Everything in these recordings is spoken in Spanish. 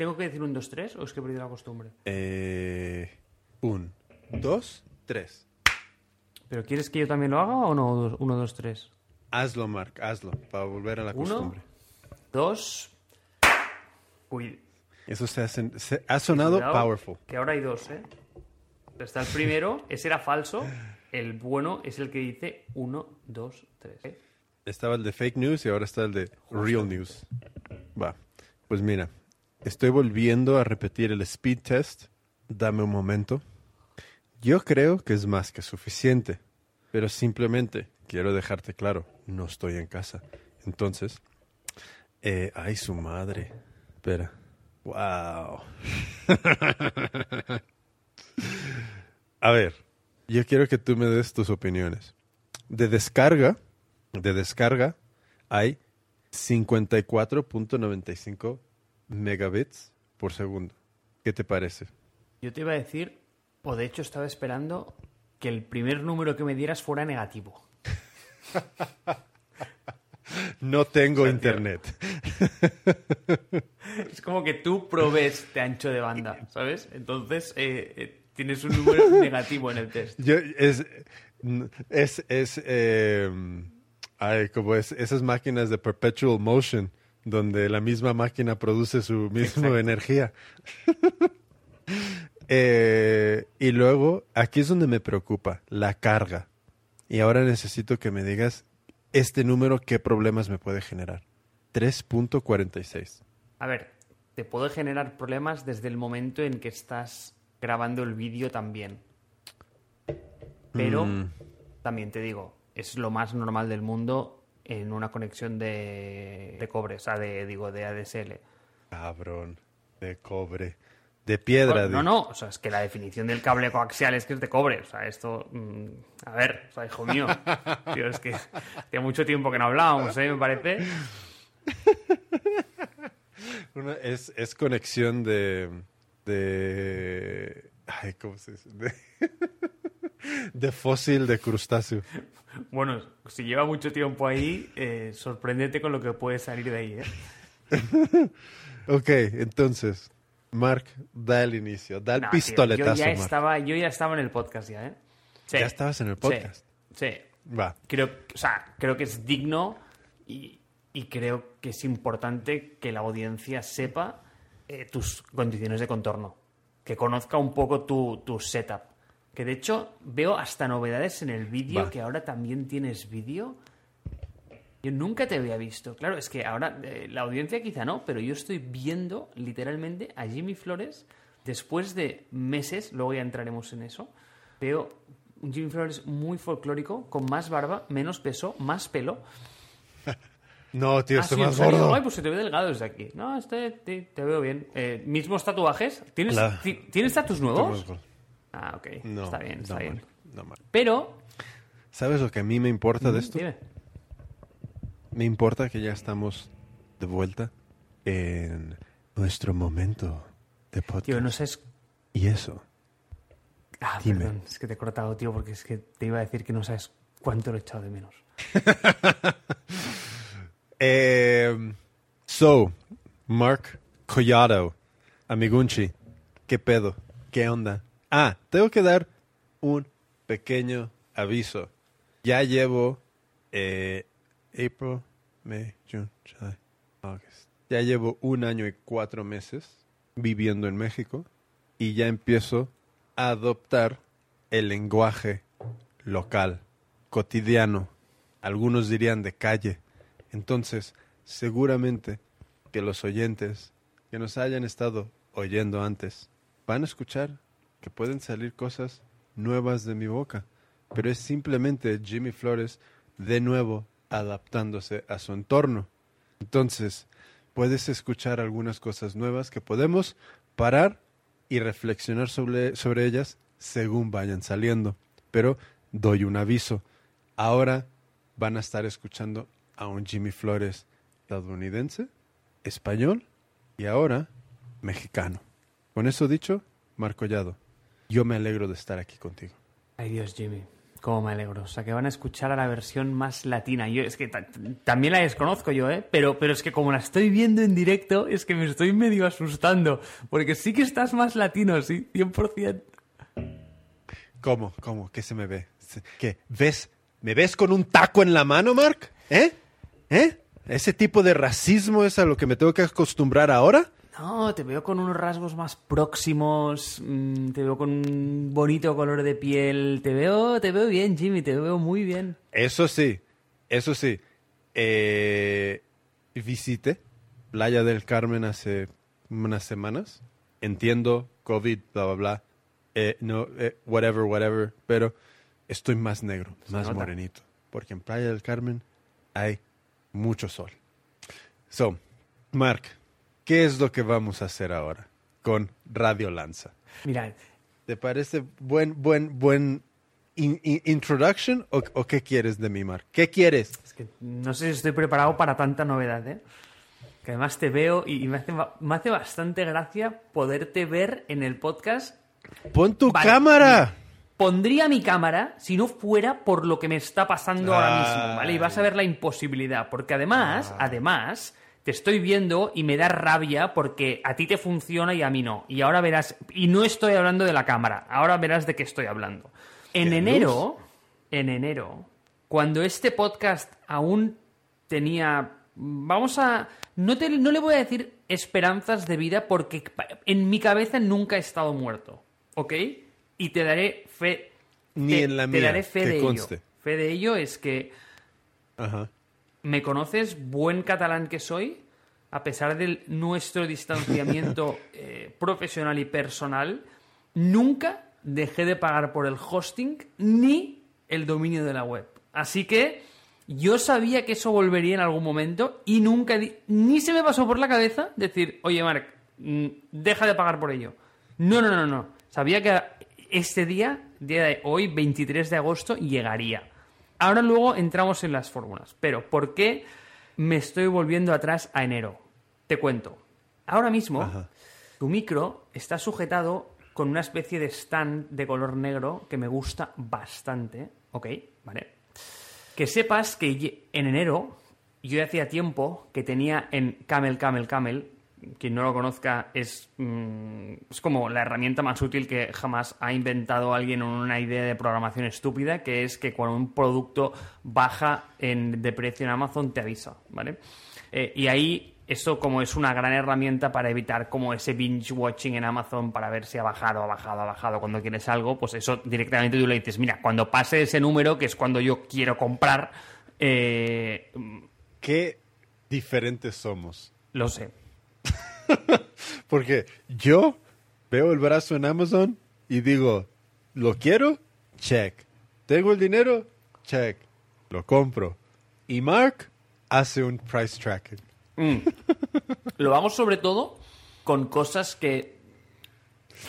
¿Tengo que decir un 2-3 o es que he perdido la costumbre? Eh, un, dos, tres. ¿Pero quieres que yo también lo haga o no? 1, 2, 3. Hazlo, Mark, hazlo, para volver a la Uno. costumbre. 2. Uy, Eso se, hace- se- ha sonado cuidado, powerful. Que ahora hay dos, ¿eh? Está el primero, ese era falso. El bueno es el que dice 1, 2, 3. Estaba el de fake news y ahora está el de real news. Va, pues mira, estoy volviendo a repetir el speed test. Dame un momento. Yo creo que es más que suficiente, pero simplemente quiero dejarte claro, no estoy en casa. Entonces, eh, ay, su madre. Espera. Wow. A ver, yo quiero que tú me des tus opiniones. De descarga, de descarga, hay 54.95 megabits por segundo. ¿Qué te parece? Yo te iba a decir, o de hecho estaba esperando que el primer número que me dieras fuera negativo. No tengo internet. Es como que tú provees de ancho de banda, ¿sabes? Entonces eh, eh, tienes un número negativo en el test. Yo, es, es, es, eh, ay, como es, esas máquinas de perpetual motion, donde la misma máquina produce su misma energía. Eh, y luego, aquí es donde me preocupa, la carga. Y ahora necesito que me digas este número, qué problemas me puede generar. 3.46. A ver, te puede generar problemas desde el momento en que estás grabando el vídeo también. Pero Mm. también te digo, es lo más normal del mundo en una conexión de, de cobre, o sea, de, digo, de ADSL. Cabrón, de cobre, de piedra. no, di- no, o sea, es que la definición del cable coaxial es que es de cobre. O sea, esto. mm, a ver, o sea, hijo mío. Tío, es que hacía mucho tiempo que no hablábamos, ¿eh? Me parece. Una- es, es conexión de, de... Ay, ¿cómo se dice? De, de fósil de crustáceo. Bueno, si lleva mucho tiempo ahí, eh, sorpréndete con lo que puede salir de ahí, ¿eh? Ok, entonces, Mark, da el inicio, da el tío, pistoletazo, yo, ya Mark. estaba, yo ya estaba en el podcast ya, ¿eh? Sí, Ya estabas en el podcast. Sí, sí. Va, Creo, o sea, creo que es digno y, y creo que es importante que la audiencia sepa eh, tus condiciones de contorno, que conozca un poco tu, tu setup. Que de hecho veo hasta novedades en el vídeo, que ahora también tienes vídeo. Yo nunca te había visto. Claro, es que ahora eh, la audiencia quizá no, pero yo estoy viendo literalmente a Jimmy Flores después de meses, luego ya entraremos en eso. Veo un Jimmy Flores muy folclórico, con más barba, menos peso, más pelo. No, tío, Ah, estoy sí, más gordo. Ay, pues se te ve delgado desde aquí. No, este, te, te veo bien. Eh, ¿Mismos tatuajes? ¿Tienes, La- ti- ¿Tienes más nuevos? Ah, ok. No, está bien, está no, bien. No, Mark. Pero... ¿Sabes lo que a mí me importa de esto? Dime. Me importa que ya estamos de vuelta en nuestro momento de podcast. Tío, no sabes... Y eso, Ah, Dime. perdón, es que te he cortado, tío, porque es que te iba a decir que no sabes cuánto lo he echado de menos. Eh, so, Mark Collado, Amigunchi, ¿qué pedo? ¿Qué onda? Ah, tengo que dar un pequeño aviso. Ya llevo eh, April, May, June, July, August. Ya llevo un año y cuatro meses viviendo en México y ya empiezo a adoptar el lenguaje local, cotidiano, algunos dirían de calle. Entonces, seguramente que los oyentes que nos hayan estado oyendo antes van a escuchar que pueden salir cosas nuevas de mi boca, pero es simplemente Jimmy Flores de nuevo adaptándose a su entorno. Entonces, puedes escuchar algunas cosas nuevas que podemos parar y reflexionar sobre, sobre ellas según vayan saliendo. Pero doy un aviso. Ahora van a estar escuchando a un Jimmy Flores estadounidense, español y ahora mexicano. Con eso dicho, Marco Collado, yo me alegro de estar aquí contigo. Ay, Dios, Jimmy. Cómo me alegro. O sea, que van a escuchar a la versión más latina. Yo es que ta- también la desconozco yo, ¿eh? Pero, pero es que como la estoy viendo en directo, es que me estoy medio asustando. Porque sí que estás más latino, sí, 100%. ¿Cómo? ¿Cómo? ¿Qué se me ve? ¿Qué? ¿Ves? ¿Me ves con un taco en la mano, Mark? ¿Eh? ¿Eh? ¿Ese tipo de racismo es a lo que me tengo que acostumbrar ahora? No, te veo con unos rasgos más próximos, mm, te veo con un bonito color de piel, te veo, te veo bien, Jimmy, te veo muy bien. Eso sí, eso sí. Eh, visité Playa del Carmen hace unas semanas. Entiendo, COVID, bla, bla, bla. Eh, no, eh, whatever, whatever. Pero estoy más negro, más morenito. Porque en Playa del Carmen hay mucho sol. So, Mark, ¿qué es lo que vamos a hacer ahora con Radio Lanza? Mira, ¿Te parece buen, buen, buen in- in- introduction o, o qué quieres de mí, Mark? ¿Qué quieres? es que no sé si estoy preparado para tanta novedad, ¿eh? Que además te veo y, y me, hace, me hace bastante gracia poderte ver en el podcast. Pon tu Vale, cámara. Pondría mi cámara si no fuera por lo que me está pasando ahora mismo, ¿vale? Y vas a ver la imposibilidad, porque además, además, te estoy viendo y me da rabia porque a ti te funciona y a mí no. Y ahora verás, y no estoy hablando de la cámara, ahora verás de qué estoy hablando. En ¿Qué enero, en enero, cuando este podcast aún tenía, vamos a, no, te, no le voy a decir esperanzas de vida porque en mi cabeza nunca he estado muerto, ¿ok? Y te daré fe. Ni te- en la te mía, daré fe que de conste. ello. Fe de ello es que Ajá. Me conoces, buen catalán que soy, a pesar de nuestro distanciamiento eh, profesional y personal, nunca dejé de pagar por el hosting ni el dominio de la web. Así que yo sabía que eso volvería en algún momento y nunca ni se me pasó por la cabeza decir, oye Marc, mm, deja de pagar por ello. No, no, no, no. Sabía que este día, día de hoy, 23 de agosto, llegaría. Ahora luego entramos en las fórmulas. Pero, ¿por qué me estoy volviendo atrás a enero? Te cuento. Ahora mismo, Ajá. tu micro está sujetado con una especie de stand de color negro que me gusta bastante. ¿Ok? ¿Vale? Que sepas que en enero, yo hacía tiempo que tenía en Camel, Camel, Camel, quien no lo conozca, es, mm, es como la herramienta más útil que jamás ha inventado alguien en una idea de programación estúpida, que es que cuando un producto baja en, de precio en Amazon te avisa, ¿vale? Eh, y ahí eso como es una gran herramienta para evitar como ese binge watching en Amazon para ver si ha bajado, ha bajado, ha bajado cuando quieres algo, pues eso directamente tú le dices, mira, cuando pase ese número, que es cuando yo quiero comprar, eh, Qué diferentes somos. lo sé. Porque yo veo el brazo en Amazon y digo, ¿lo quiero? Check. ¿Tengo el dinero? Check. Lo compro. Y Mark hace un price tracking. Lo hago sobre todo con cosas que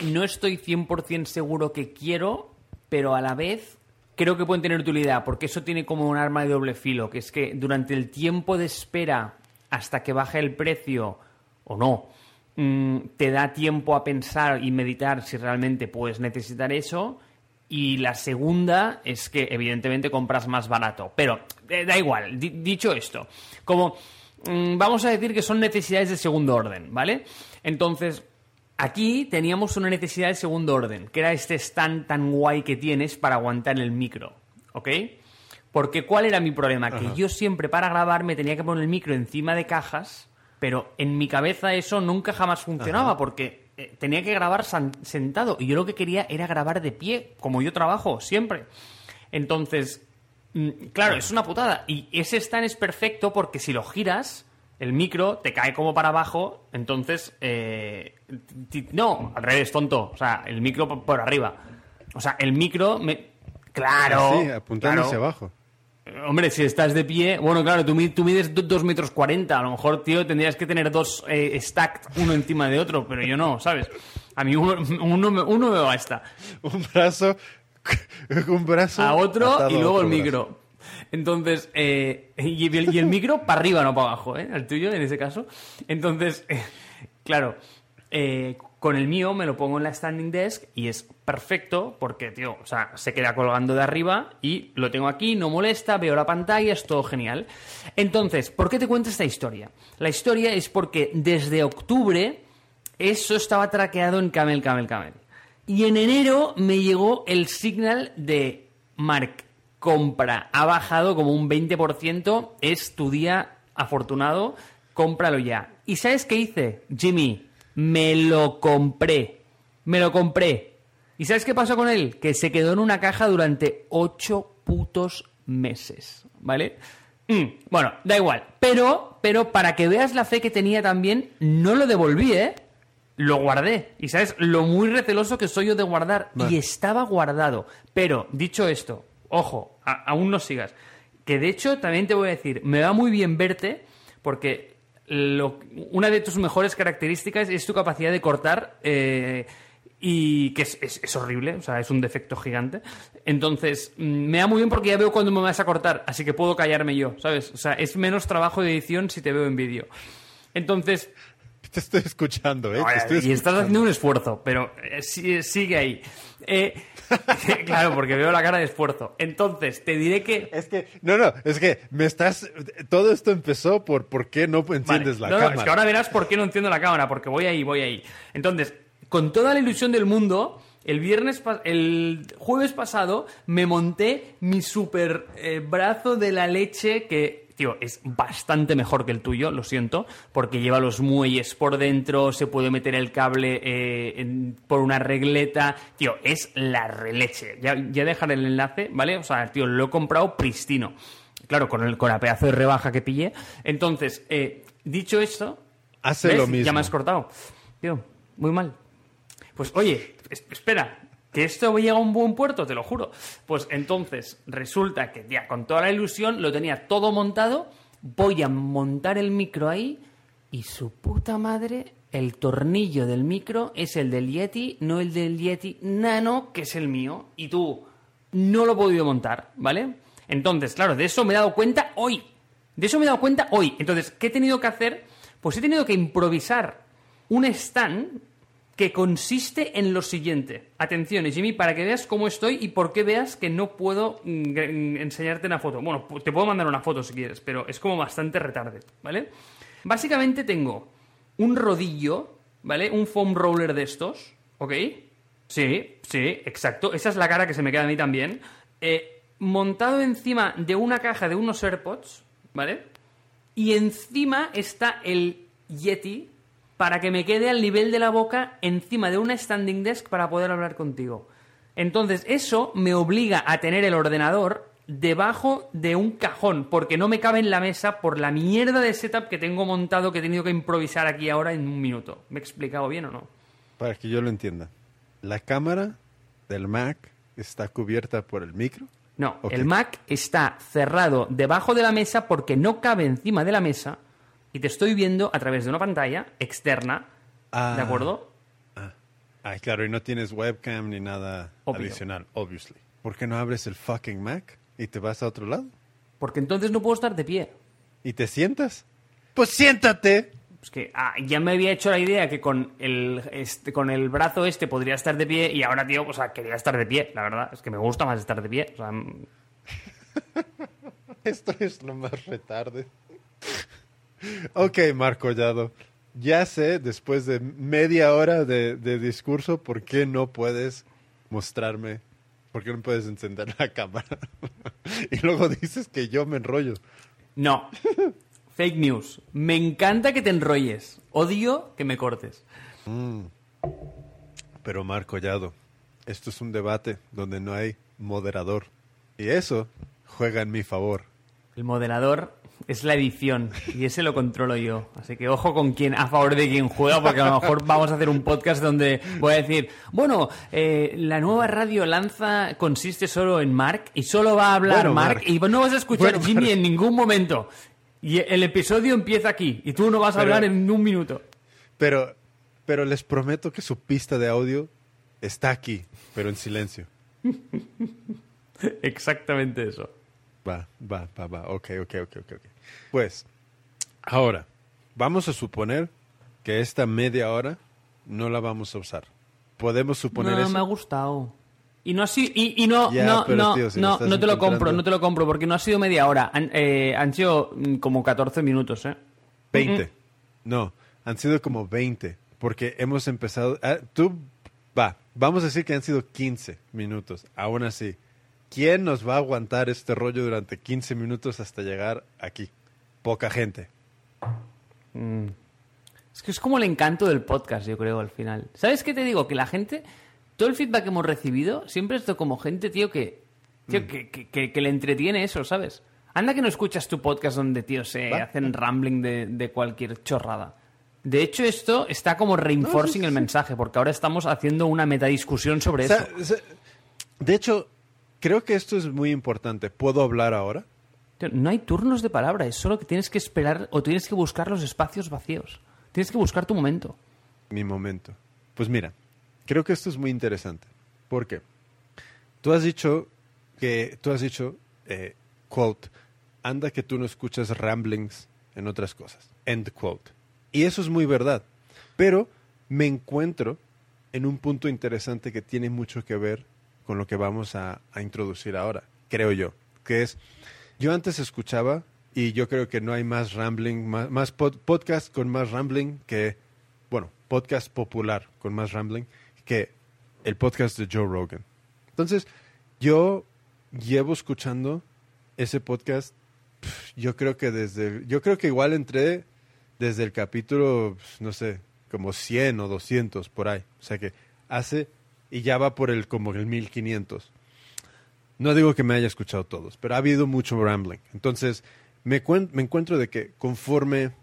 no estoy 100% seguro que quiero, pero a la vez creo que pueden tener utilidad, porque eso tiene como un arma de doble filo, que es que durante el tiempo de espera hasta que baje el precio o no, mm, te da tiempo a pensar y meditar si realmente puedes necesitar eso. Y la segunda es que evidentemente compras más barato. Pero eh, da igual, Di- dicho esto, como mm, vamos a decir que son necesidades de segundo orden, ¿vale? Entonces, aquí teníamos una necesidad de segundo orden, que era este stand tan guay que tienes para aguantar el micro, ¿ok? Porque ¿cuál era mi problema? Que yo siempre para grabar me tenía que poner el micro encima de cajas, pero en mi cabeza eso nunca jamás funcionaba porque eh, tenía que grabar sentado y yo lo que quería era grabar de pie, como yo trabajo siempre. Entonces, mm, claro, es una putada. Y ese stand es perfecto porque si lo giras, el micro te cae como para abajo, entonces... eh, no, al revés, tonto. O sea, el micro por, arriba. O sea, el micro me... Claro. Así, apuntando claro. hacia abajo. Hombre, si estás de pie, bueno, claro, tú, mi- tú mides 2 metros 40, a lo mejor, tío, tendrías que tener dos eh, stacked uno encima de otro, pero yo no, ¿sabes? A mí uno, uno, me- uno me basta. Un brazo, un brazo A otro y luego otro el brazo. micro. Entonces, eh, y, el, y el micro para arriba, no para abajo, ¿eh? El tuyo, en ese caso. Entonces, eh, claro, eh, Con el mío me lo pongo en la standing desk y es perfecto porque, tío, o sea, se queda colgando de arriba y lo tengo aquí, no molesta, veo la pantalla, es todo genial. Entonces, ¿por qué te cuento esta historia? La historia es porque desde octubre eso estaba traqueado en Camel, Camel, Camel. Y en enero me llegó el signal de Mark, compra, ha bajado como un 20%, es tu día afortunado, cómpralo ya. ¿Y sabes qué hice, Jimmy? Me lo compré. Me lo compré. ¿Y sabes qué pasó con él? Que se quedó en una caja durante ocho putos meses. ¿Vale? Mm, bueno, da igual. Pero, pero para que veas la fe que tenía también, no lo devolví, ¿eh? Lo guardé. Y sabes lo muy receloso que soy yo de guardar. Vale. Y estaba guardado. Pero, dicho esto, ojo, a- aún no sigas. Que de hecho, también te voy a decir, me va muy bien verte porque una de tus mejores características es tu capacidad de cortar eh, y que es, es- horrible, o sea, es un defecto gigante. Entonces, mm, me da muy bien porque ya veo cuándo me vas a cortar, así que puedo callarme yo, ¿sabes? O sea, es menos trabajo de edición si te veo en vídeo. Entonces, Te estoy escuchando, ¿eh? Te Oye, estoy y estás haciendo un esfuerzo, pero eh, sí- sigue ahí. Eh, claro, porque veo la cara de esfuerzo. Entonces, te diré que... Es que, no, no, es que me estás. Todo esto empezó por por qué no enciendes Vale. la No, no, cámara. es que ahora verás por qué no enciendo la cámara, porque voy ahí, voy ahí. Entonces, con toda la ilusión del mundo, el viernes, el jueves pasado, me monté mi super eh, brazo de la leche que, tío, es bastante mejor que el tuyo, lo siento, porque lleva los muelles por dentro, se puede meter el cable eh, en- por una regleta, tío, es la releche. Ya, ya dejaré el enlace, ¿vale? O sea, tío, lo he comprado pristino. Claro, con, el, con la pedazo de rebaja que pillé. Entonces, eh, dicho esto, Hace ¿ves? lo mismo. Ya me has cortado. Tío, muy mal. Pues oye, es- espera, que esto llega a un buen puerto, te lo juro. Pues entonces resulta que ya con toda la ilusión lo tenía todo montado, voy a montar el micro ahí y su puta madre, el tornillo del micro es el del Yeti, no el del Yeti Nano, que es el mío. Y tú, no lo he podido montar, ¿vale? Entonces, claro, de eso me he dado cuenta hoy. De eso me he dado cuenta hoy. Entonces, ¿qué he tenido que hacer? Pues he tenido que improvisar un stand que consiste en lo siguiente. Atención, Jimmy, para que veas cómo estoy y por qué veas que no puedo mm, gr- enseñarte una foto. Bueno, te puedo mandar una foto si quieres, pero es como bastante retarde, ¿vale? Básicamente tengo un rodillo, ¿vale? Un foam roller de estos, ¿ok? Sí, sí, exacto. Esa es la cara que se me queda a mí también. Eh, montado encima de una caja de unos AirPods, ¿vale? Y encima está el Yeti para que me quede al nivel de la boca encima de una standing desk para poder hablar contigo. Entonces, eso me obliga a tener el ordenador debajo de un cajón, porque no me cabe en la mesa por la mierda de setup que tengo montado que he tenido que improvisar aquí ahora en un minuto. ¿Me he explicado bien o no? Para que yo lo entienda. La cámara del Mac está cubierta por el micro. No, el Mac está cerrado debajo de la mesa porque no cabe encima de la mesa y te estoy viendo a través de una pantalla externa, Ah. ¿de acuerdo? Ah. Ay, claro, y no tienes webcam ni nada Obvio. adicional, obviously. ¿Por qué no abres el fucking Mac y te vas a otro lado? Porque entonces no puedo estar de pie. ¿Y te sientas? Pues siéntate. Es que ah, ya me había hecho la idea que con el, este, con el brazo este podría estar de pie y ahora, tío, o sea, quería estar de pie, la verdad. Es que me gusta más estar de pie. O sea, mm, Esto es lo más retarde. Ok, Marco Collado. Ya sé, después de media hora de, de discurso, por qué no puedes mostrarme, por qué no puedes encender la cámara. y luego dices que yo me enrollo. no. Fake news. Me encanta que te enrolles. Odio que me cortes. Pero Marco Collado, esto es un debate donde no hay moderador. Y eso juega en mi favor. El moderador es la edición y ese lo controlo yo. Así que ojo con quién, a favor de quién juega, porque a lo mejor vamos a hacer un podcast donde voy a decir, bueno, eh, la nueva radio lanza consiste solo en Mark y solo va a hablar Bueno, Mark, Mark. y no vas a escuchar Bueno, Jimmy Mark. en ningún momento. Y el episodio empieza aquí y tú no vas a Pero- hablar en un minuto. Pero, pero les prometo que su pista de audio está aquí, pero en silencio. Exactamente eso. Va, va, va, va. Ok, ok, ok, ok. ok. Pues, ahora, vamos a suponer que esta media hora no la vamos a usar. Podemos suponer no, eso. me ha gustado. Y no ha sido, y, y no, no, no, tío, si lo no, no te lo compro, no te lo compro, porque no ha sido media hora. Han, eh, han sido mm, como 14 minutos, ¿eh? 20. No, han sido como 20. Porque hemos empezado. ah, tú, va, vamos a decir que han sido 15 minutos. Aún así, ¿quién nos va a aguantar este rollo durante 15 minutos hasta llegar aquí? Poca gente. Es que es como el encanto del podcast, yo creo, al final. ¿Sabes qué te digo? Que la gente, todo el feedback que hemos recibido, siempre es de como gente, tío, que, Mm. tío, que, que- que- que le entretiene eso, ¿sabes? Anda que no escuchas tu podcast donde, tío, se Va. hacen rambling de, de cualquier chorrada. De hecho, esto está como reinforcing el mensaje, porque ahora estamos haciendo una metadiscusión sobre O sea, eso. o sea, de hecho, creo que esto es muy importante. ¿Puedo hablar ahora? No hay turnos de palabra, es solo que tienes que esperar o tienes que buscar los espacios vacíos. Tienes que buscar tu momento. mi momento. Pues mira, creo que esto es muy interesante. ¿Por qué? Tú has dicho que, tú has dicho, eh, quote, anda que tú no escuchas ramblings en otras cosas. End quote. Y eso es muy verdad. Pero me encuentro en un punto interesante que tiene mucho que ver con lo que vamos a introducir ahora, creo yo, que es, yo antes escuchaba, y yo creo que no hay más rambling, más, más pod- podcast con más rambling que, bueno, podcast popular con más rambling que el podcast de Joe Rogan. Entonces, yo llevo escuchando ese podcast, yo creo que desde, yo creo que igual entré desde el capítulo, pf, no sé, como 100 o 200 por ahí. O sea que hace, y ya va por el como el 1500. No digo que me haya escuchado todos, pero ha habido mucho rambling. Entonces, me, me encuentro de que conforme,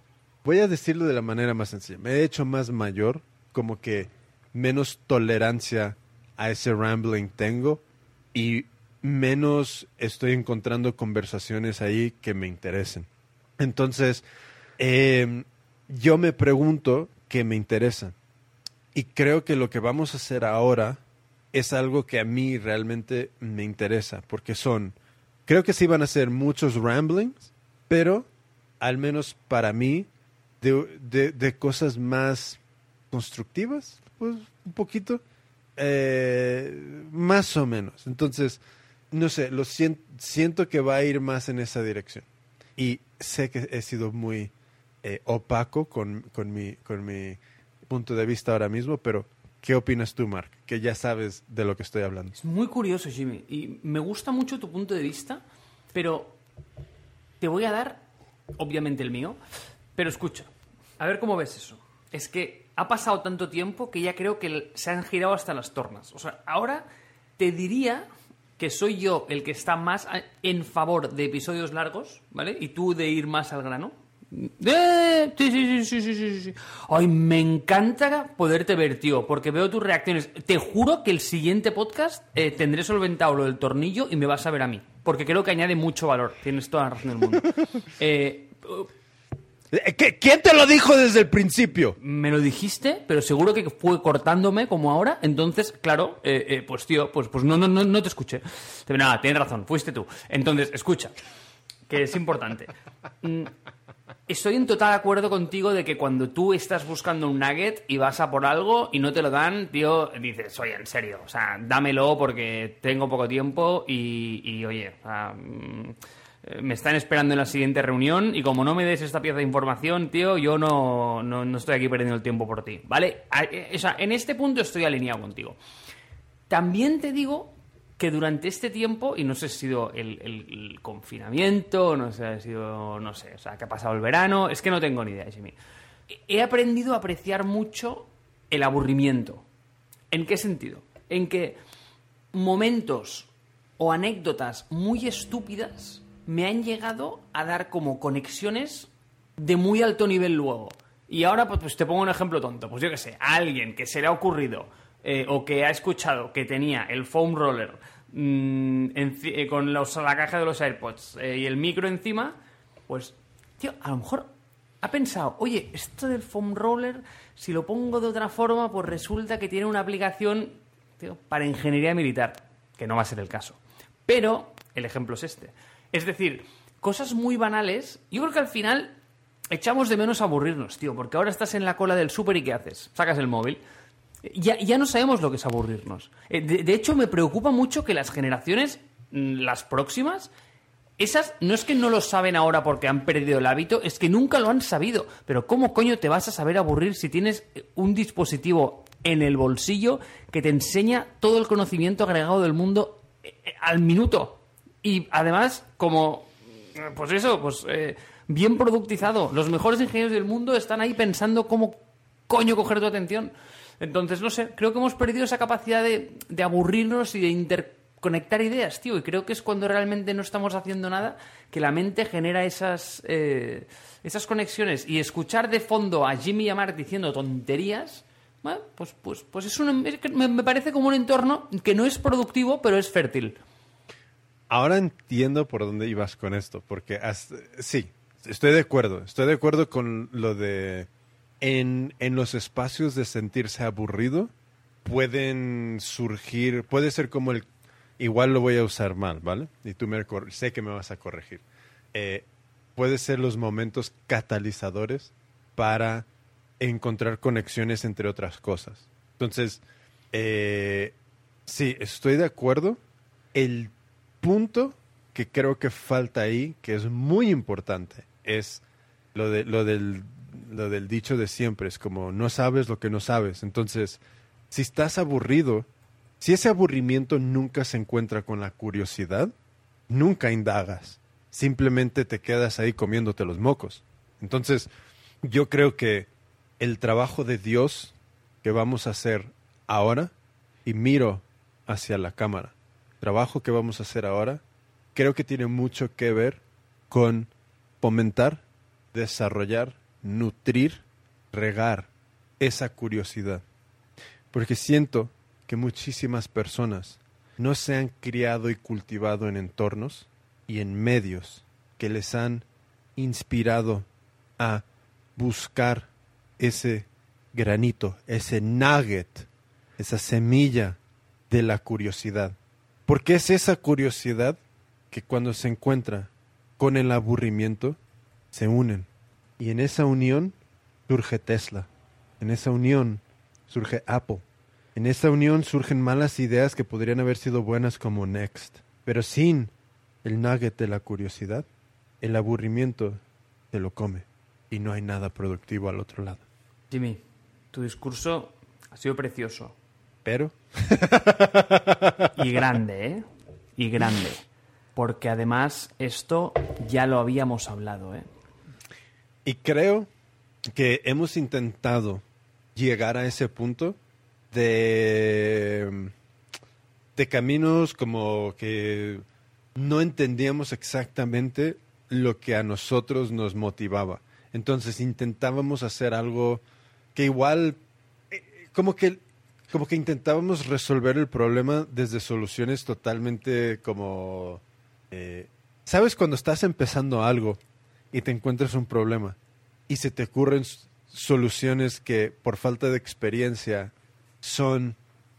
voy a decirlo de la manera más sencilla, me he hecho más mayor, como que menos tolerancia a ese rambling tengo y menos estoy encontrando conversaciones ahí que me interesen. Entonces, eh, yo me pregunto qué me interesa. Y creo que lo que vamos a hacer ahora es algo que a mí realmente me interesa, porque son, creo que sí van a ser muchos ramblings, pero al menos para mí, de, de- cosas más constructivas, pues un poquito, eh, más o menos. Entonces, no sé, lo sien- siento que va a ir más en esa dirección. Y sé que he sido muy eh, opaco con, con, mi, con mi punto de vista ahora mismo, pero ¿qué opinas tú, Mark? Que ya sabes de lo que estoy hablando. Es muy curioso, Jimmy. Y me gusta mucho tu punto de vista, pero te voy a dar, obviamente, el mío. Pero escucha, a ver cómo ves eso. Es que ha pasado tanto tiempo que ya creo que se han girado hasta las tornas. O sea, ahora te diría que soy yo el que está más en favor de episodios largos, ¿vale? Y tú de ir más al grano. Eh, sí, sí, sí, sí, sí, sí. Ay, me encanta poderte ver, tío, porque veo tus reacciones. Te juro que el siguiente podcast eh, tendré solventado lo del tornillo y me vas a ver a mí. Porque creo que añade mucho valor. Tienes toda la razón del mundo. Eh, Eh, ¿qué- ¿Quién te lo dijo desde el principio? me lo dijiste, pero seguro que fue cortándome como ahora. Entonces, claro, pues tío, pues, pues no, no, no, no te escuché. Pero nada, tienes razón, fuiste tú. Entonces, escucha, que es importante. Estoy en total acuerdo contigo de que cuando tú estás buscando un nugget y vas a por algo y no te lo dan, tío, dices, oye, en serio, o sea, dámelo porque tengo poco tiempo y, y, oye, eh, me están esperando en la siguiente reunión y como no me des esta pieza de información, tío, yo no, no, no estoy aquí perdiendo el tiempo por ti, ¿vale? Eh, O sea, en este punto estoy alineado contigo. También te digo que durante este tiempo, y no sé si ha sido el, el- el confinamiento, no sé si ha sido, no sé, o sea, que ha pasado el verano, es que no tengo ni idea, Jimmy. He aprendido a apreciar mucho el aburrimiento. ¿En qué sentido? En que momentos o anécdotas muy estúpidas me han llegado a dar como conexiones de muy alto nivel luego. Y ahora pues, pues, te pongo un ejemplo tonto. Pues yo qué sé, a alguien que se le ha ocurrido eh, o que ha escuchado que tenía el foam roller mm, eh, con la caja de los AirPods eh, y el micro encima, pues, tío, a lo mejor ha pensado, oye, esto del foam roller, si lo pongo de otra forma, pues resulta que tiene una aplicación tío, para ingeniería militar, que no va a ser el caso. Pero el ejemplo es este. Es decir, cosas muy banales, yo creo que al final echamos de menos aburrirnos, tío, porque ahora estás en la cola del súper y ¿qué haces? Sacas el móvil. Ya, ya no sabemos lo que es aburrirnos. Eh, De, de hecho, me preocupa mucho que las generaciones, mm, las próximas, esas no es que no lo saben ahora porque han perdido el hábito, es que nunca lo han sabido. Pero ¿cómo coño te vas a saber aburrir si tienes un dispositivo en el bolsillo que te enseña todo el conocimiento agregado del mundo eh, eh, al minuto? Y además, como, eh, pues eso, pues eh, bien productizado. Los mejores ingenieros del mundo están ahí pensando cómo coño coger tu atención. Entonces, no sé, creo que hemos perdido esa capacidad de, aburrirnos y de interconectar ideas, tío. Y creo que es cuando realmente no estamos haciendo nada que la mente genera esas, eh, esas conexiones. Y escuchar de fondo a Jimmy y a Mark diciendo tonterías, bueno, pues, pues, pues es un, me, me parece como un entorno que no es productivo, pero es fértil. Ahora entiendo por dónde ibas con esto, porque hasta- sí, estoy de acuerdo, estoy de acuerdo con lo de en, en los espacios de sentirse aburrido pueden surgir, puede ser como el, igual lo voy a usar mal, ¿vale? Y tú me sé que me vas a corregir. Eh, puede ser los momentos catalizadores para encontrar conexiones entre otras cosas. Entonces, eh, sí, estoy de acuerdo. El punto que creo que falta ahí, que es muy importante, es lo, de, lo, del, lo del dicho de siempre, es como no sabes lo que no sabes. Entonces, si estás aburrido, si ese aburrimiento nunca se encuentra con la curiosidad, nunca indagas, simplemente te quedas ahí comiéndote los mocos. Entonces, yo creo que el trabajo de Dios que vamos a hacer ahora, y miro hacia la cámara, trabajo que vamos a hacer ahora, creo que tiene mucho que ver con fomentar, desarrollar, nutrir, regar esa curiosidad. Porque siento que muchísimas personas no se han criado y cultivado en entornos y en medios que les han inspirado a buscar ese granito, ese nugget, esa semilla de la curiosidad. Porque es esa curiosidad que cuando se encuentra con el aburrimiento, se unen. Y en esa unión surge Tesla. En esa unión surge Apple. En esa unión surgen malas ideas que podrían haber sido buenas como Next. Pero sin el nugget de la curiosidad, el aburrimiento se lo come. Y no hay nada productivo al otro lado. Jimmy, tu discurso ha sido precioso. Pero Y grande, ¿eh? Y grande. Porque además esto ya lo habíamos hablado, ¿eh? Y creo que hemos intentado llegar a ese punto de, de caminos como que no entendíamos exactamente lo que a nosotros nos motivaba. Entonces intentábamos hacer algo que igual, eh, como que, como que intentábamos resolver el problema desde soluciones totalmente como... eh, ¿Sabes cuando estás empezando algo y te encuentras un problema y se te ocurren soluciones que por falta de experiencia son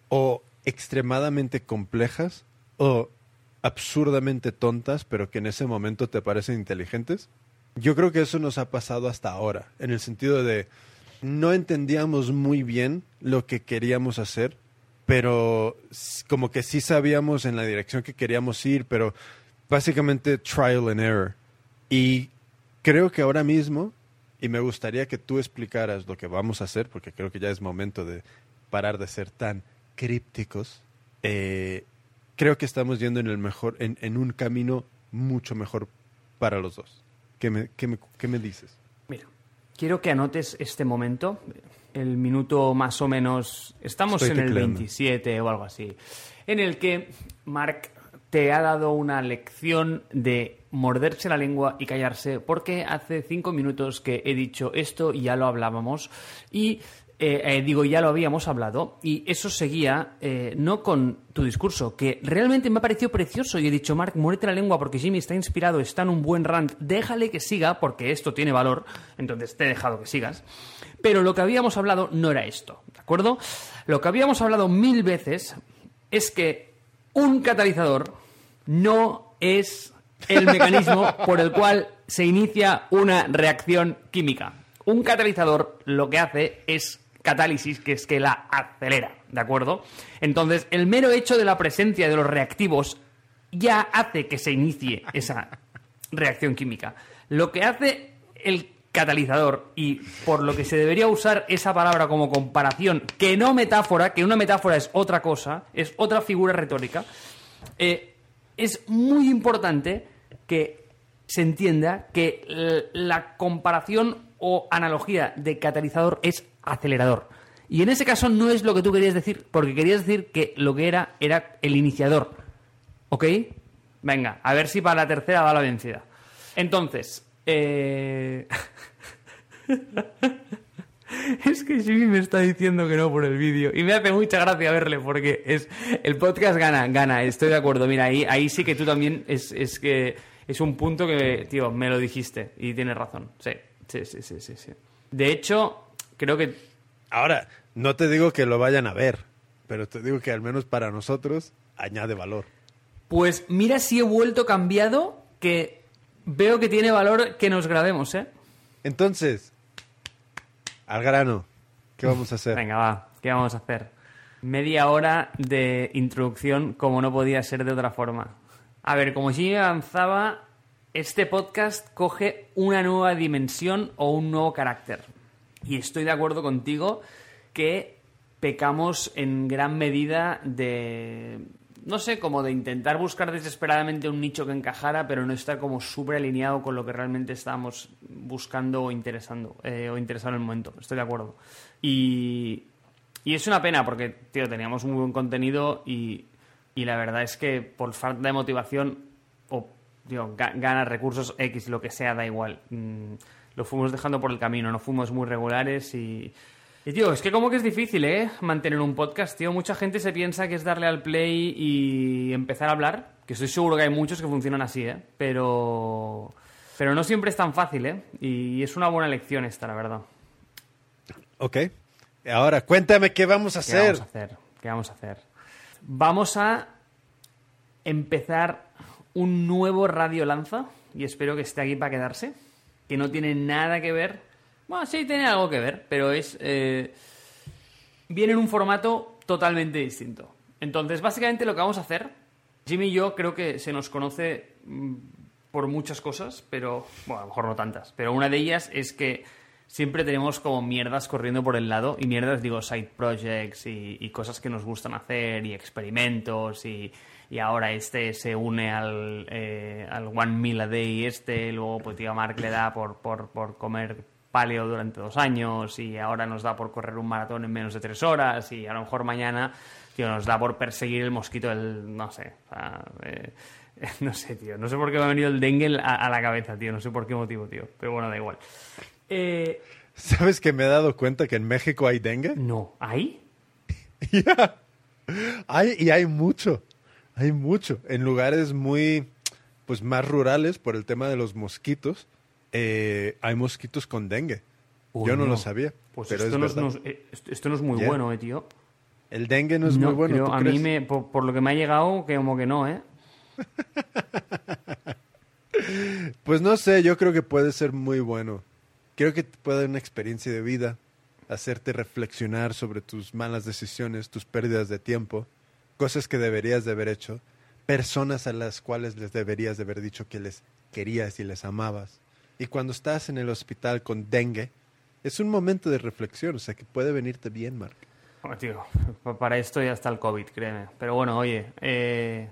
o extremadamente complejas o absurdamente tontas, pero que en ese momento te parecen inteligentes? Yo creo que eso nos ha pasado hasta ahora, en el sentido de no entendíamos muy bien lo que queríamos hacer, pero como que sí sabíamos en la dirección que queríamos ir, pero básicamente trial and error. Y creo que ahora mismo, y me gustaría que tú explicaras lo que vamos a hacer, porque creo que ya es momento de parar de ser tan crípticos, eh, creo que estamos yendo en, el mejor, en, en un camino mucho mejor para los dos. ¿Qué me, qué me, qué me dices? Mira, quiero que anotes este momento, el minuto más o menos, estamos Estoy en el tecleando. 27 o algo así, en el que Mark te ha dado una lección de morderse la lengua y callarse, porque hace cinco minutos que he dicho esto y ya lo hablábamos, y eh, eh, digo, ya lo habíamos hablado, y eso seguía eh, no con tu discurso, que realmente me ha parecido precioso, y he dicho, Mark, muérete la lengua porque Jimmy está inspirado, está en un buen rant, déjale que siga porque esto tiene valor, entonces te he dejado que sigas. Pero lo que habíamos hablado no era esto, ¿de acuerdo? Lo que habíamos hablado mil veces es que un catalizador no es el mecanismo por el cual se inicia una reacción química. Un catalizador lo que hace es catálisis, que es que la acelera, ¿de acuerdo? Entonces, el mero hecho de la presencia de los reactivos ya hace que se inicie esa reacción química. Lo que hace el catalizador y por lo que se debería usar esa palabra como comparación, que no metáfora, que una metáfora es otra cosa, es otra figura retórica, eh, es muy importante que se entienda que la comparación o analogía de catalizador es acelerador. Y en ese caso no es lo que tú querías decir, porque querías decir que lo que era era el iniciador. ¿Ok? Venga, a ver si para la tercera va la vencida. Entonces, eh... es que Jimmy me está diciendo que no por el vídeo. Y me hace mucha gracia verle porque es el podcast gana, gana. Estoy de acuerdo. Mira, ahí, ahí sí que tú también es, es que es un punto que, tío, me lo dijiste y tienes razón. Sí, sí, sí, sí, sí. sí. De hecho, creo que... Ahora, no te digo que lo vayan a ver, pero te digo que al menos para nosotros añade valor. Pues mira si he vuelto cambiado que veo que tiene valor que nos grabemos, ¿eh? Entonces, al grano, ¿qué vamos a hacer? Venga, va, ¿qué vamos a hacer? Media hora de introducción como no podía ser de otra forma. A ver, como si avanzaba, este podcast coge una nueva dimensión o un nuevo carácter. Y estoy de acuerdo contigo que pecamos en gran medida de no sé, como de intentar buscar desesperadamente un nicho que encajara, pero no estar como súper alineado con lo que realmente estábamos buscando o interesando, eh, o interesado en el momento. Estoy de acuerdo. Y, y es una pena porque, tío, teníamos un buen contenido y, y la verdad es que por falta de motivación o, tío, ganas recursos X, lo que sea, da igual. Mm, lo fuimos dejando por el camino, no fuimos muy regulares y y tío, es que como que es difícil, ¿eh? Mantener un podcast, tío. Mucha gente se piensa que es darle al play y empezar a hablar. Que estoy seguro que hay muchos que funcionan así, ¿eh? Pero... Pero no siempre es tan fácil, ¿eh? Y es una buena lección esta, la verdad. Ok. Ahora, cuéntame qué vamos a ¿Qué hacer. vamos a hacer? ¿Qué vamos a hacer? Vamos a empezar un nuevo Radio Lanza y espero que esté aquí para quedarse. Que no tiene nada que ver bueno, sí, tiene algo que ver, pero es. Eh, viene en un formato totalmente distinto. Entonces, básicamente lo que vamos a hacer, Jimmy y yo creo que se nos conoce mm, por muchas cosas, pero. Bueno, a lo mejor no tantas. Pero una de ellas es que siempre tenemos como mierdas corriendo por el lado. Y mierdas, digo, side projects y, cosas que nos gustan hacer y experimentos y. Y ahora este se une al, eh, al One Meal a Day este, luego pues tío Mark le da por, por, comer paleo durante dos años y ahora nos da por correr un maratón en menos de tres horas y a lo mejor mañana tío, nos da por perseguir el mosquito del... no sé. Eh, no sé, tío. No sé por qué me ha venido el dengue a, la cabeza, tío. No sé por qué motivo, tío. Pero bueno, da igual. Eh, ¿Sabes que me he dado cuenta que en México hay dengue? No. ¿Hay? Ya. Hay, y hay mucho. Hay mucho. En lugares muy, pues más rurales por el tema de los mosquitos eh, hay mosquitos con dengue. Yo no, lo sabía. Pues pero esto, es no es, no es- esto no es muy bueno, eh, tío. El dengue no es No, muy bueno. ¿tú a crees? mí, me, por, por lo que me ha llegado, que como que no, ¿eh? Pues no sé, yo creo que puede ser muy bueno. Creo que te puede dar una experiencia de vida, hacerte reflexionar sobre tus malas decisiones, tus pérdidas de tiempo, cosas que deberías de haber hecho, personas a las cuales les deberías de haber dicho que les querías y les amabas. Y cuando estás en el hospital con dengue, es un momento de reflexión, o sea que puede venirte bien, Mark. Bueno, tío, pa- para esto ya está el COVID, créeme. Pero bueno, oye, eh...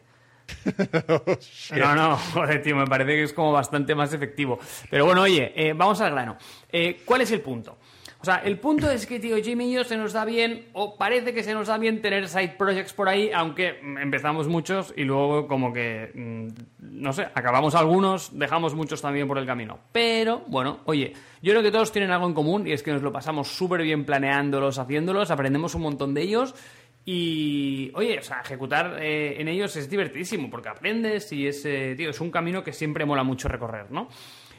No, no, joder, tío, me parece que es como bastante más efectivo. Pero bueno, oye, eh, vamos al grano. Eh, ¿Cuál es el punto? O sea, el punto es que, tío, Jimmy y yo se nos da bien, o parece que se nos da bien tener side projects por ahí, aunque empezamos muchos y luego como que, mm, no sé, acabamos algunos, dejamos muchos también por el camino. Pero, bueno, oye, yo creo que todos tienen algo en común y es que nos lo pasamos súper bien planeándolos, haciéndolos, aprendemos un montón de ellos y, oye, o sea, ejecutar eh, en ellos es divertidísimo porque aprendes y es, eh, tío, es un camino que siempre mola mucho recorrer, ¿no?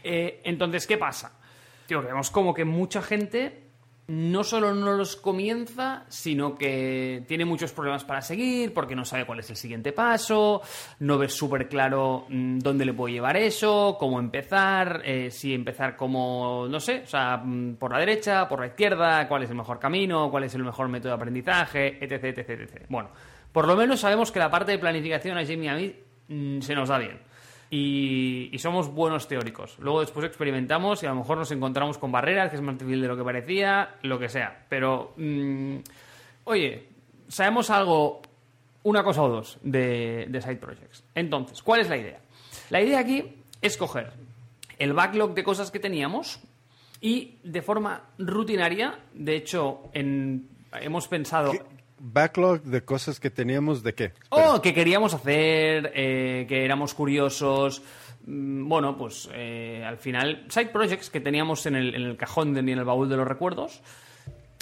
Eh, entonces, ¿qué pasa? Tío, vemos como que mucha gente no solo no los comienza, sino que tiene muchos problemas para seguir, porque no sabe cuál es el siguiente paso, no ves súper claro mm, dónde le puede llevar eso, cómo empezar, eh, si empezar como, no sé, o sea, mm, por la derecha, por la izquierda, cuál es el mejor camino, cuál es el mejor método de aprendizaje, etc, etc, etc. Bueno, por lo menos sabemos que la parte de planificación a Jamie y a mí mm, se nos da bien y, somos buenos teóricos. Luego después experimentamos y a lo mejor nos encontramos con barreras, que es más difícil de lo que parecía, lo que sea. Pero, mm, oye, sabemos algo, una cosa o dos de, de Side Projects. Entonces, ¿cuál es la idea? La idea aquí es coger el backlog de cosas que teníamos y de forma rutinaria, de hecho, en, hemos pensado backlog de cosas que teníamos de qué? Oh, que queríamos hacer, eh, que éramos curiosos. Mm, bueno, pues eh, al final, side projects que teníamos en el, en el cajón de, en el baúl de los recuerdos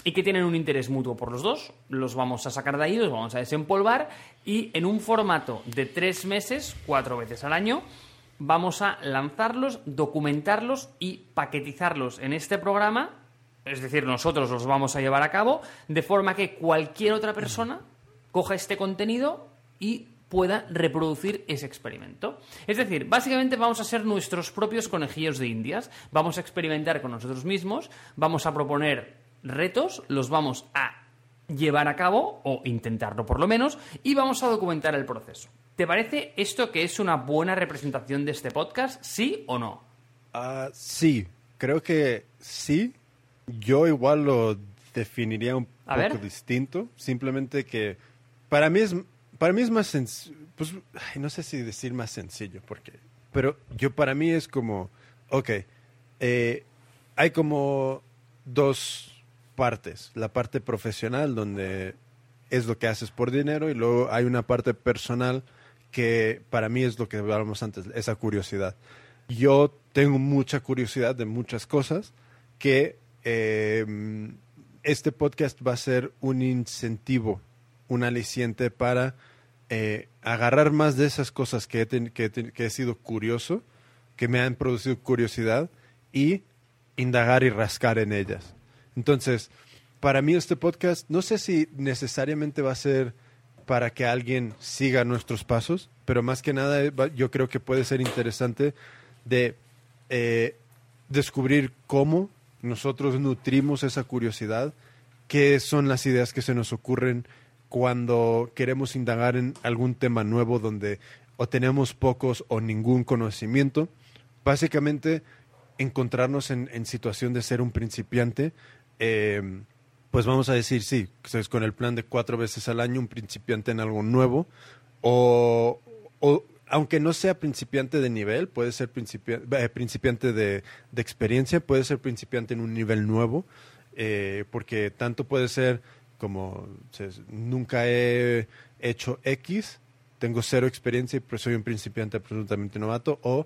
y que tienen un interés mutuo por los dos. Los vamos a sacar de ahí, los vamos a desempolvar y en un formato de tres meses, cuatro veces al año, vamos a lanzarlos, documentarlos y paquetizarlos en este programa es decir, nosotros los vamos a llevar a cabo, de forma que cualquier otra persona coja este contenido y pueda reproducir ese experimento. Es decir, básicamente vamos a ser nuestros propios conejillos de indias, vamos a experimentar con nosotros mismos, vamos a proponer retos, los vamos a llevar a cabo, o intentarlo por lo menos, y vamos a documentar el proceso. ¿Te parece esto que es una buena representación de este podcast? ¿Sí o no? Ah, sí, creo que sí, yo igual lo definiría un poco distinto. Simplemente que para mí es, para mí es más sencillo. Pues, no sé si decir más sencillo, porque. Pero yo para mí es como. Ok. Eh, hay como dos partes. La parte profesional, donde es lo que haces por dinero, y luego hay una parte personal que para mí es lo que hablábamos antes, esa curiosidad. Yo tengo mucha curiosidad de muchas cosas que eh, este podcast va a ser un incentivo, un aliciente para eh, agarrar más de esas cosas que he, sido curioso, que me han producido curiosidad y indagar y rascar en ellas. Entonces, para mí este podcast, no sé si necesariamente va a ser para que alguien siga nuestros pasos, pero más que nada yo creo que puede ser interesante de eh, descubrir cómo nosotros nutrimos esa curiosidad, qué son las ideas que se nos ocurren cuando queremos indagar en algún tema nuevo donde o tenemos pocos o ningún conocimiento. Básicamente, encontrarnos en, situación de ser un principiante, eh, pues vamos a decir sí, con el plan de cuatro veces al año, un principiante en algo nuevo, o, o aunque no sea principiante de nivel, puede ser eh, principiante de, experiencia, puede ser principiante en un nivel nuevo, eh, porque tanto puede ser como nunca he hecho X, tengo cero experiencia y soy un principiante absolutamente novato, o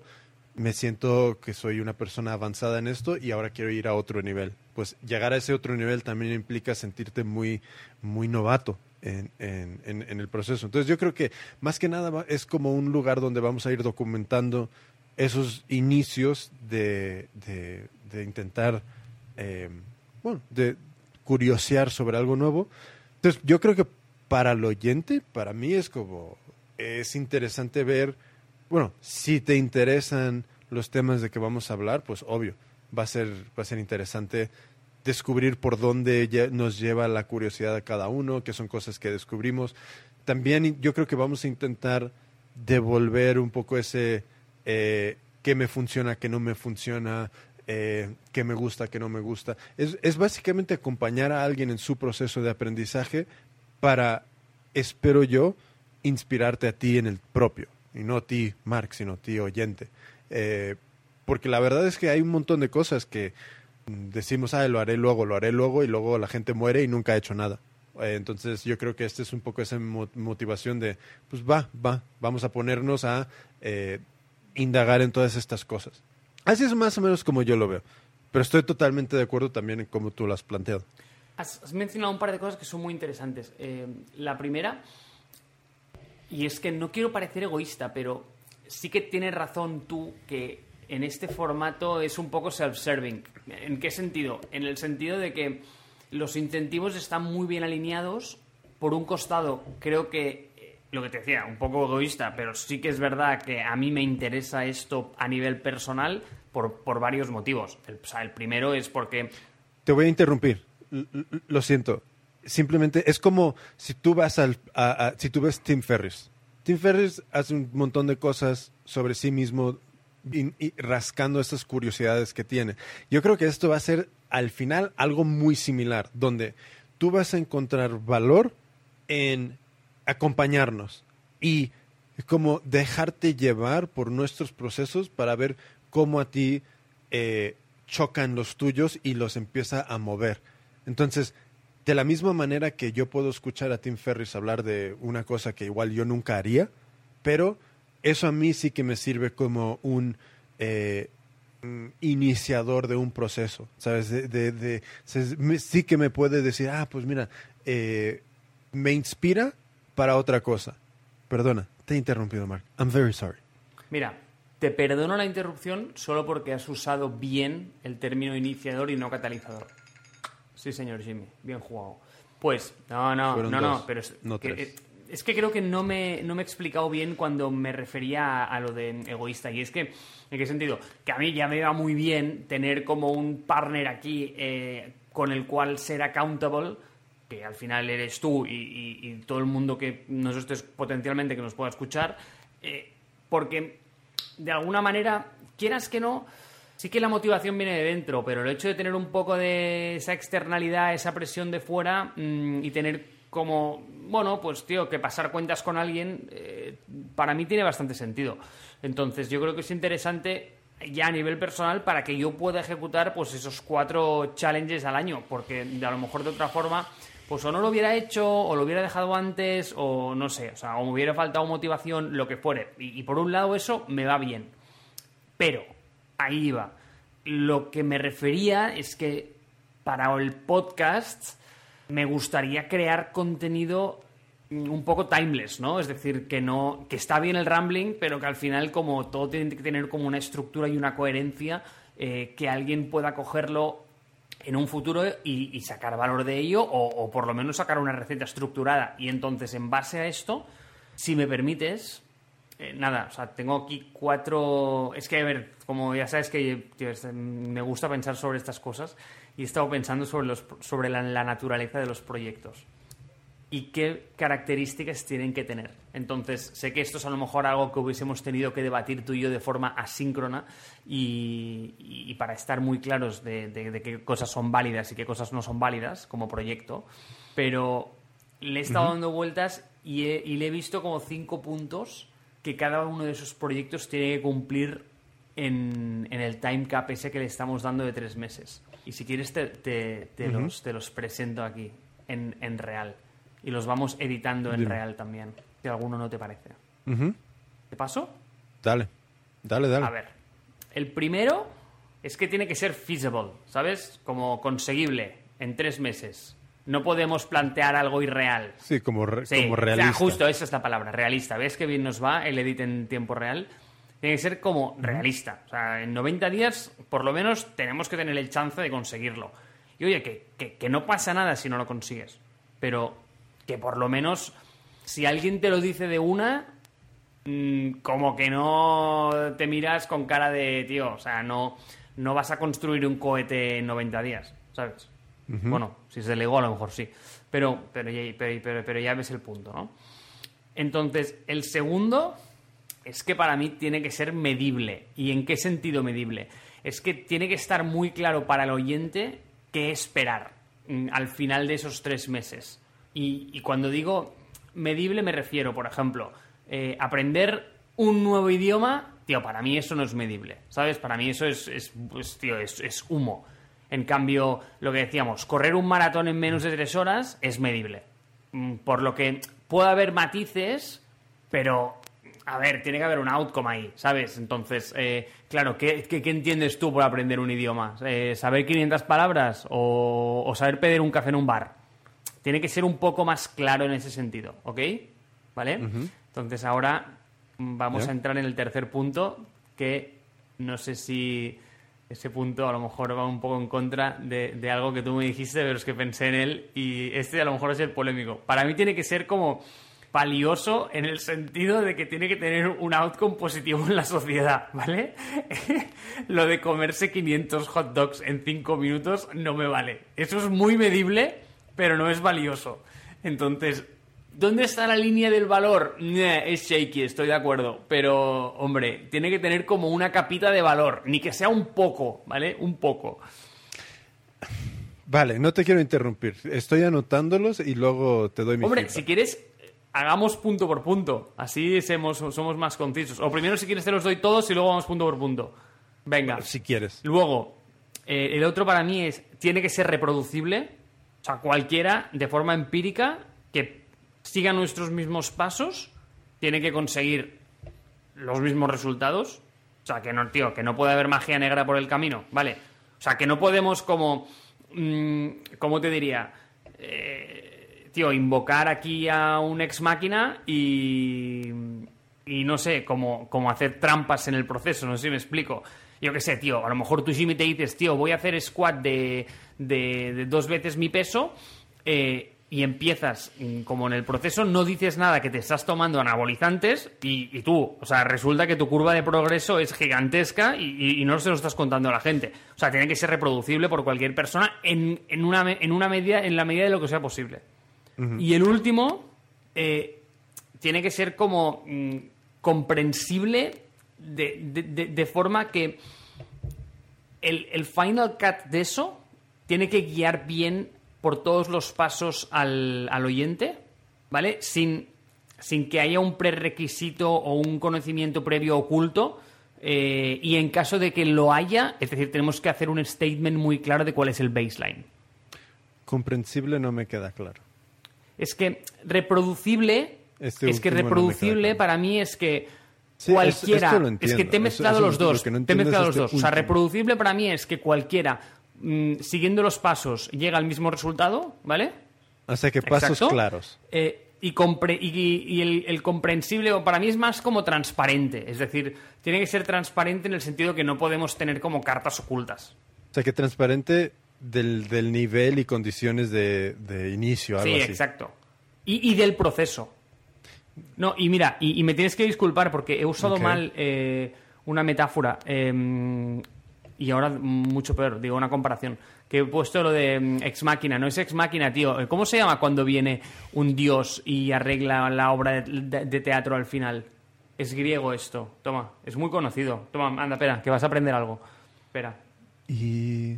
me siento que soy una persona avanzada en esto y ahora quiero ir a otro nivel. Pues llegar a ese otro nivel también implica sentirte muy, muy novato en, en, el proceso. Entonces yo creo que más que nada es como un lugar donde vamos a ir documentando esos inicios de, de, intentar, eh, bueno, de curiosear sobre algo nuevo. Entonces yo creo que para el oyente, para mí es como, es interesante ver, bueno, si te interesan los temas de que vamos a hablar, pues obvio, va a ser, va a ser interesante descubrir por dónde nos lleva la curiosidad a cada uno, que son cosas que descubrimos. También yo creo que vamos a intentar devolver un poco ese eh, qué me funciona, qué no me funciona, eh, qué me gusta, qué no me gusta. Es, es básicamente acompañar a alguien en su proceso de aprendizaje para, espero yo, inspirarte a ti en el propio. Y no a ti, Mark, sino a ti, oyente. Eh, porque la verdad es que hay un montón de cosas que decimos, ah, lo haré luego, lo haré luego, y luego la gente muere y nunca ha hecho nada. Eh, entonces yo creo que este es un poco esa motivación de, pues va, va, vamos a ponernos a eh, indagar en todas estas cosas. Así es más o menos como yo lo veo. Pero estoy totalmente de acuerdo también en cómo tú lo has planteado. Has, mencionado un par de cosas que son muy interesantes. Eh, la primera, y es que no quiero parecer egoísta, pero sí que tienes razón tú que en este formato es un poco self-serving. ¿En qué sentido? En el sentido de que los incentivos están muy bien alineados. Por un costado, creo que lo que te decía, un poco egoísta, pero sí que es verdad que a mí me interesa esto a nivel personal por, por varios motivos. El, o sea, el primero es porque Te voy a interrumpir. Lo siento. Simplemente es como si tú vas al, a- a- si tú ves Tim Ferriss. Tim Ferriss hace un montón de cosas sobre sí mismo y, rascando estas curiosidades que tiene. Yo creo que esto va a ser al final algo muy similar, donde tú vas a encontrar valor en acompañarnos y como dejarte llevar por nuestros procesos para ver cómo a ti eh, chocan los tuyos y los empieza a mover. Entonces, de la misma manera que yo puedo escuchar a Tim Ferriss hablar de una cosa que igual yo nunca haría, pero eso a mí sí que me sirve como un eh, iniciador de un proceso, ¿sabes? De, de- de- sí que me puede decir, ah, pues mira, eh, me inspira para otra cosa. Perdona, te he interrumpido, Mark. I'm very sorry. Mira, te perdono la interrupción solo porque has usado bien el término iniciador y no catalizador. Sí, señor Jimmy, bien jugado. Pues, no, no, Fueron no, dos, no, pero es, no que, tres. eh, es que creo que no me, no me he explicado bien cuando me refería a, lo de egoísta. Y es que, ¿en qué sentido? Que a mí ya me va muy bien tener como un partner aquí eh, con el cual ser accountable, que al final eres tú y todo el mundo que nos estés potencialmente que nos pueda escuchar, eh, porque de alguna manera, quieras que no, sí que la motivación viene de dentro, pero el hecho de tener un poco de esa externalidad, esa presión de fuera mm, y tener como, bueno, pues tío, que pasar cuentas con alguien, eh, para mí tiene bastante sentido. Entonces yo creo que es interesante ya a nivel personal para que yo pueda ejecutar pues esos cuatro challenges al año, porque a lo mejor de otra forma pues o no lo hubiera hecho, o lo hubiera dejado antes, o no sé, o sea, o me hubiera faltado motivación, lo que fuere. Y, y por un lado eso me va bien. Pero, ahí va. Lo que me refería es que para el podcast me gustaría crear contenido mm, un poco timeless, ¿no? Es decir, que no que está bien el rambling, pero que al final como todo tiene que tener como una estructura y una coherencia eh, que alguien pueda cogerlo en un futuro y, sacar valor de ello o, o por lo menos sacar una receta estructurada. Y entonces, en base a esto, si me permites, eh, nada, o sea, tengo aquí cuatro... Es que, a ver, como ya sabes que es- me gusta pensar sobre estas cosas y he estado pensando sobre, los, sobre la, la naturaleza de los proyectos y qué características tienen que tener. Entonces, sé que esto es a lo mejor algo que hubiésemos tenido que debatir tú y yo de forma asíncrona y, para estar muy claros de, de- de qué cosas son válidas y qué cosas no son válidas como proyecto, pero le he estado dando vueltas y, he- y le he visto como cinco puntos que cada uno de esos proyectos tiene que cumplir en, en el time cap ese que le estamos dando de tres meses. Y si quieres te, te- te los, te los presento aquí, en, en real. Y los vamos editando en Dime. real también, si alguno no te parece. Ujú. ¿Te paso? Dale, dale, dale. A ver, el primero es que tiene que ser feasible, ¿sabes? Como conseguible en tres meses. No podemos plantear algo irreal. Sí, como, re- Sí, como o sea, realista. justo, esa es la palabra, realista. ¿Ves que bien nos va el edit en tiempo real? Tiene que ser como realista. O sea, en 90 días, por lo menos, tenemos que tener el chance de conseguirlo. Y oye, que, que- que no pasa nada si no lo consigues. Pero que por lo menos, si alguien te lo dice de una, mm, como que no te miras con cara de, tío, o sea, no, no vas a construir un cohete en 90 días, ¿sabes? Bueno, si es de Lego a lo mejor sí, pero, pero, pero, pero- pero ya ves el punto, ¿no? Entonces, el segundo es que para mí tiene que ser medible. ¿Y en qué sentido medible? Es que tiene que estar muy claro para el oyente qué esperar mm, al final de esos tres meses. Y, cuando digo medible me refiero, por ejemplo, eh, aprender un nuevo idioma, tío, para mí eso no es medible, ¿sabes? Para mí eso es, es, pues, tío, es humo. En cambio, lo que decíamos, correr un maratón en menos de tres horas es medible. Mm, Por lo que puede haber matices, pero, a ver, tiene que haber un outcome ahí, ¿sabes? Entonces, eh, claro, ¿qué, qué, qué entiendes tú por aprender un idioma? Eh, ¿Saber 500 palabras o, o saber pedir un café en un bar? Tiene que ser un poco más claro en ese sentido, ¿ok? ¿Vale? Entonces ahora vamos a entrar en el tercer punto, que no sé si ese punto a lo mejor va un poco en contra de, de algo que tú me dijiste, pero es que pensé en él y este a lo mejor es el polémico. Para mí tiene que ser como valioso en el sentido de que tiene que tener un outcome positivo en la sociedad, ¿vale? Lo de comerse 500 hot dogs en 5 minutos no me vale. Eso es muy medible, pero no es valioso. Entonces, ¿dónde está la línea del valor? Es shaky, estoy de acuerdo. Pero, hombre, tiene que tener como una capita de valor, ni que sea un poco, ¿vale? Un poco. Vale, no te quiero interrumpir. Estoy anotándolos y luego te doy mi Hombre, feedback. si quieres, hagamos punto por punto. Así somos, somos más concisos. O primero, si quieres, te los doy todos y luego vamos punto por punto. Venga. Si quieres. Luego, eh, el otro para mí es, tiene que ser reproducible. O sea, cualquiera, de forma empírica, que siga nuestros mismos pasos, tiene que conseguir los mismos resultados. O sea, que no, tío, que no puede haber magia negra por el camino, ¿vale? O sea, que no podemos como... mm, ¿Cómo te diría? Eh, tío, invocar aquí a un ex máquina y... Y no sé, como, como hacer trampas en el proceso, no sé si me explico. Yo qué sé, tío, a lo mejor tú me te dices, tío, voy a hacer squat de, de, de dos veces mi peso eh, y empiezas mm, como en el proceso, no dices nada que te estás tomando anabolizantes y, y tú, o sea, resulta que tu curva de progreso es gigantesca y, y- no se lo estás contando a la gente. O sea, tiene que ser reproducible por cualquier persona en, en, una, en una medida, en la medida de lo que sea posible. Y el último, eh, tiene que ser como mm, comprensible de, de- de- de forma que el, el final cut de eso tiene que guiar bien por todos los pasos al, al oyente, ¿vale? Sin, sin que haya un prerequisito o un conocimiento previo oculto. eh, y en caso de que lo haya, es decir, tenemos que hacer un statement muy claro de cuál es el baseline. Comprensible no me queda claro. Es que reproducible, Este es que reproducible para mí es que Sí, cualquiera, es que te he mezclado eso los dos, no te he mezclado es los este dos. O sea, reproducible para mí es que cualquiera, siguiendo los pasos, llega al mismo resultado, ¿vale? O sea que pasos Exacto. claros. Eh, y compre- y, y el, el comprensible, para mí es más como transparente. Es decir, tiene que ser transparente en el sentido que no podemos tener como cartas ocultas. O sea que transparente del, del nivel y condiciones de, de inicio, algo Sí, así. exacto. Y, y del proceso. No, y mira, y, y me tienes que disculpar porque he usado mal eh, una metáfora. eh, y ahora mucho peor, digo, una comparación. Que he puesto lo de mm, ex máquina. No es ex máquina, tío. ¿Cómo se llama cuando viene un dios y arregla la obra de, de- de teatro al final? Es griego esto. Toma, es muy conocido. Toma, anda, espera, que vas a aprender algo. Espera. Y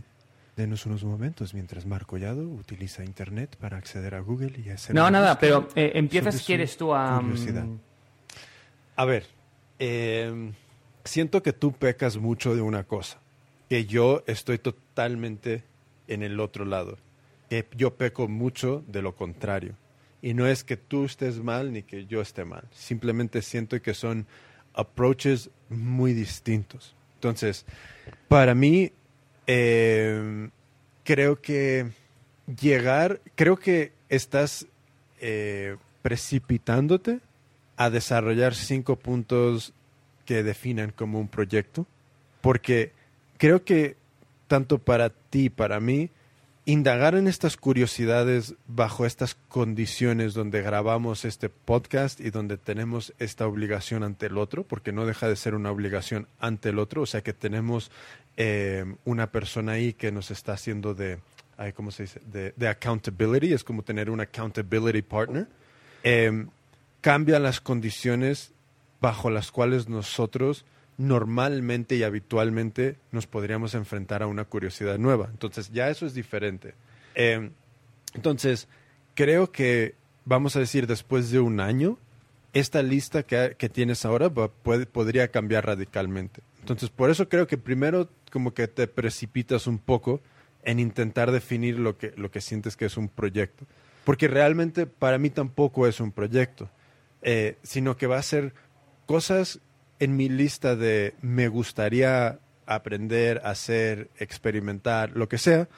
denos unos momentos mientras Marco Collado utiliza Internet para acceder a Google y hacer No, nada, pero eh, empieza sobre si quieres tú a... mm, curiosidad. A ver, eh, siento que tú pecas mucho de una cosa, que yo estoy totalmente en el otro lado, que yo peco mucho de lo contrario. Y no es que tú estés mal ni que yo esté mal, simplemente siento que son approaches muy distintos. Entonces, para mí, eh, creo que llegar, creo que estás eh, precipitándote a desarrollar cinco puntos que definan como un proyecto, porque creo que tanto para ti, para mí, indagar en estas curiosidades bajo estas condiciones donde grabamos este podcast y donde tenemos esta obligación ante el otro, porque no deja de ser una obligación ante el otro, o sea que tenemos eh, una persona ahí que nos está haciendo de, ¿cómo se dice? De, accountability, es como tener un accountability partner. Eh, cambia las condiciones bajo las cuales nosotros normalmente y habitualmente nos podríamos enfrentar a una curiosidad nueva. Entonces ya eso es diferente. Eh, entonces, creo que, vamos a decir, después de un año, esta lista que, que tienes ahora podría cambiar radicalmente. Entonces, por eso creo que primero como que te precipitas un poco en intentar definir lo que, lo que sientes que es un proyecto. Porque realmente para mí tampoco es un proyecto, eh, sino que va a ser cosas en mi lista de me gustaría aprender, hacer, experimentar, lo que sea,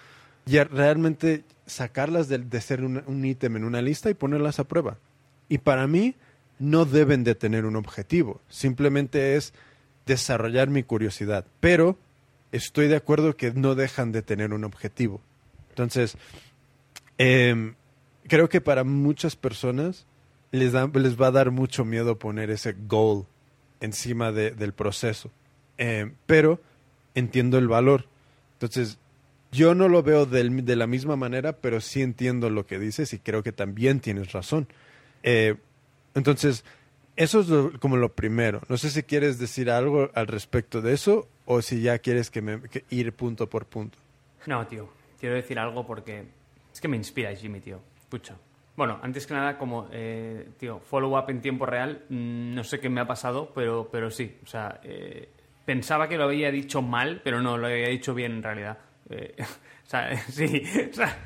y realmente sacarlas de, de ser un, un ítem en una lista y ponerlas a prueba. Y para mí no deben de tener un objetivo, simplemente es desarrollar mi curiosidad. Pero estoy de acuerdo que no dejan de tener un objetivo. Entonces, em, creo que para muchas personas les, da- les va a dar mucho miedo poner ese goal encima de- del proceso. Em, pero entiendo el valor. Entonces, yo no lo veo de la misma manera, pero sí entiendo lo que dices y creo que también tienes razón. Eh, entonces, eso es lo- como lo primero. No sé si quieres decir algo al respecto de eso o si ya quieres que me que ir punto por punto. No, tío, quiero decir algo porque es que me inspira Jimmy, tío. Escucha. Bueno, antes que nada, como, eh, tío, follow-up en tiempo real, mm, no sé qué me ha pasado, pero, pero sí. O sea, eh, pensaba que lo había dicho mal, pero no, lo había dicho bien en realidad. Eh, o sea, sí, o sea,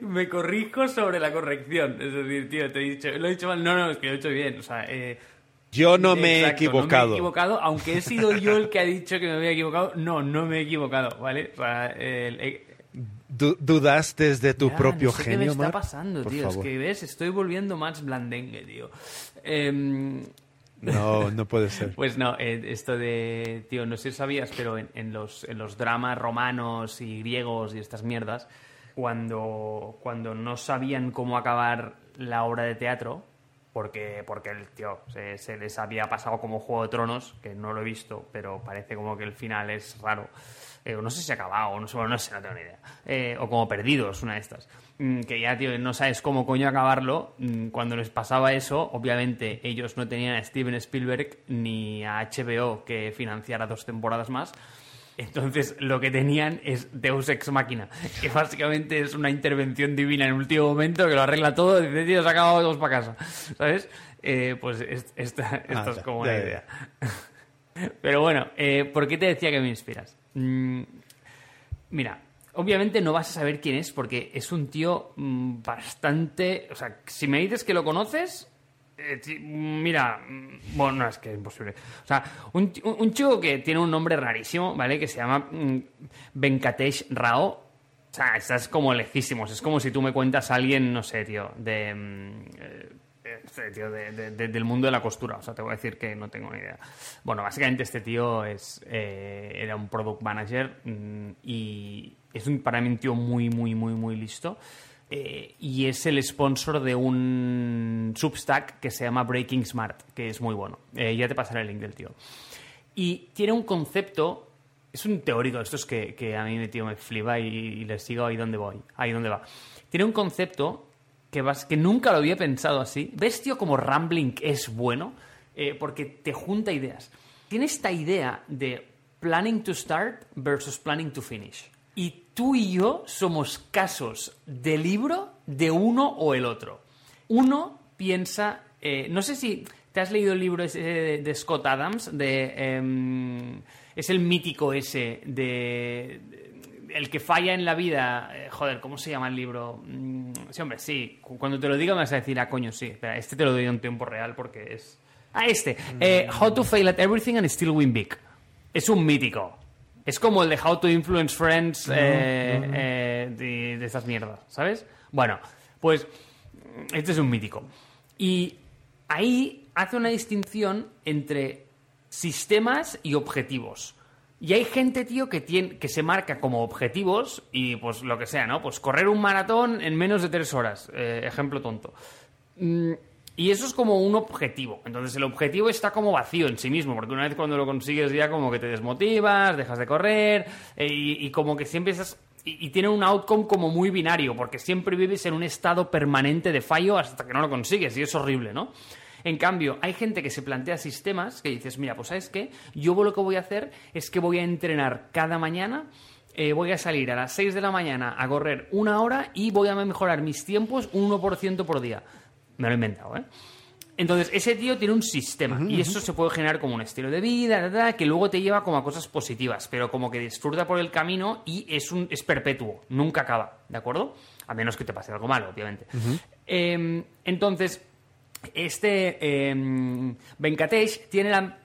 me corrijo sobre la corrección. Es decir, tío, te he dicho, lo he dicho mal. No, no, es que lo he dicho bien. O sea, eh, Yo no me he Exacto, equivocado. No me he equivocado, aunque he sido yo el que ha dicho que me había equivocado. No, no me he equivocado, ¿vale? O sea, el- el- Du- ¿Dudaste de tu Ya, propio no sé genio, ¿Qué me está pasando, Por tío? favor. Es que ves, estoy volviendo más blandengue, tío. Em, No, no puede ser. pues no, eh, esto de, tío, no sé si sabías, pero en, en los, en los dramas romanos y griegos y estas mierdas, cuando, cuando no sabían cómo acabar la obra de teatro, porque, porque el tío se, se les había pasado como Juego de Tronos, que no lo he visto, pero parece como que el final es raro. Eh, no sé si ha acabado, no sé, no sé, no tengo ni idea. Eh, o como Perdidos, una de estas. Mm, que ya, tío, no sabes cómo coño acabarlo. Mm, Cuando les pasaba eso, obviamente ellos no tenían a Steven Spielberg ni a HBO que financiara dos temporadas más. Entonces lo que tenían es Deus Ex Máquina, que básicamente es una intervención divina en el último momento que lo arregla todo y dice, tío, se ha acabado, vamos para casa. ¿Sabes? Eh, pues es- esta, Ah, es ya, como ya. idea. Pero bueno, eh, ¿por qué te decía que me inspiras? Mm, mira, obviamente no vas a saber quién es porque es un tío mm, bastante... O sea, si me dices que lo conoces... eh, ti- mira, mm, bueno, no, es que es imposible. O sea, un, un chico que tiene un nombre rarísimo, ¿vale? Que se llama mm, Venkatesh Rao. O sea, estás como lejísimos. Es como si tú me cuentas a alguien, no sé, tío, de... mm, este tío de- de- de- del mundo de la costura. O sea, te voy a decir que no tengo ni idea. Bueno, básicamente este tío es, eh, era un product manager mm, y es un, para mí un tío muy, muy, muy, muy listo. Eh, y es el sponsor de un Substack que se llama Breaking Smart, que es muy bueno. Eh, ya te pasaré el link del tío. Y tiene un concepto, es un teórico de estos que, a mí me, tío, me flipa y, y le sigo ahí donde voy, ahí donde va. Tiene un concepto que, nunca lo había pensado así. ¿Ves, como Rambling es bueno? Eh, porque te junta ideas. Tiene esta idea de planning to start versus planning to finish. Y tú y yo somos casos de libro de uno o el otro. Uno piensa, eh, no sé si te has leído el libro de, de Scott Adams, de, em, es el mítico ese de, de- el que falla en la vida, eh, joder, ¿cómo se llama el libro? Mm, sí, hombre, sí, cu- cuando te lo diga me vas a decir, ah, coño, sí, espera, este te lo doy en tiempo real porque es... Ah, este, eh, How to Fail at Everything and Still Win Big. Es un mítico. Es como el de How to Influence Friends eh, eh, de, de estas mierdas, ¿sabes? Bueno, pues este es un mítico. Y ahí hace una distinción entre sistemas y objetivos. Y hay gente, tío, que, tiene, que se marca como objetivos y pues lo que sea, ¿no? Pues correr un maratón en menos de tres horas. eh, ejemplo tonto. Mm, y eso es como un objetivo. Entonces el objetivo está como vacío en sí mismo, porque una vez cuando lo consigues ya como que te desmotivas, dejas de correr eh, y, como que siempre estás... Y, y tiene un outcome como muy binario, porque siempre vives en un estado permanente de fallo hasta que no lo consigues y es horrible, ¿no? En cambio, hay gente que se plantea sistemas que dices, mira, pues ¿sabes qué? Yo lo que voy a hacer es que voy a entrenar cada mañana eh, voy a salir a las 6 de la mañana a correr una hora y voy a mejorar mis tiempos un 1% por día. Me lo he inventado, ¿eh? Entonces, ese tío tiene un sistema y eso se puede generar como un estilo de vida, ta, ta, que luego te lleva como a cosas positivas, pero como que disfruta por el camino y es, un, es perpetuo, nunca acaba, ¿de acuerdo? A menos que te pase algo malo, obviamente. Eh, entonces, este eh, Venkatesh tiene la,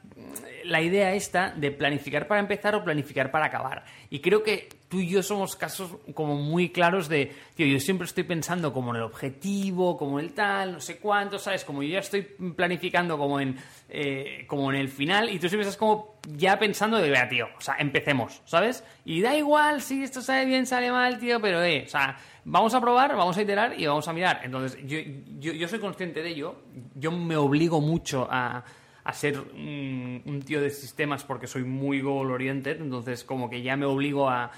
la idea esta de planificar para empezar o planificar para acabar. Y creo que tú y yo somos casos como muy claros de, tío, yo siempre estoy pensando como en el objetivo, como el tal, no sé cuánto, ¿sabes? Como yo ya estoy planificando como en, eh, como en el final y tú siempre estás como ya pensando de, vea, tío, o sea, empecemos, ¿sabes? Y da igual si esto sale bien, sale mal, tío, pero, eh, o sea, vamos a probar, vamos a iterar y vamos a mirar. Entonces, yo, yo, yo soy consciente de ello, yo me obligo mucho a a ser un tío de sistemas porque soy muy goal oriented, entonces como que ya me obligo a,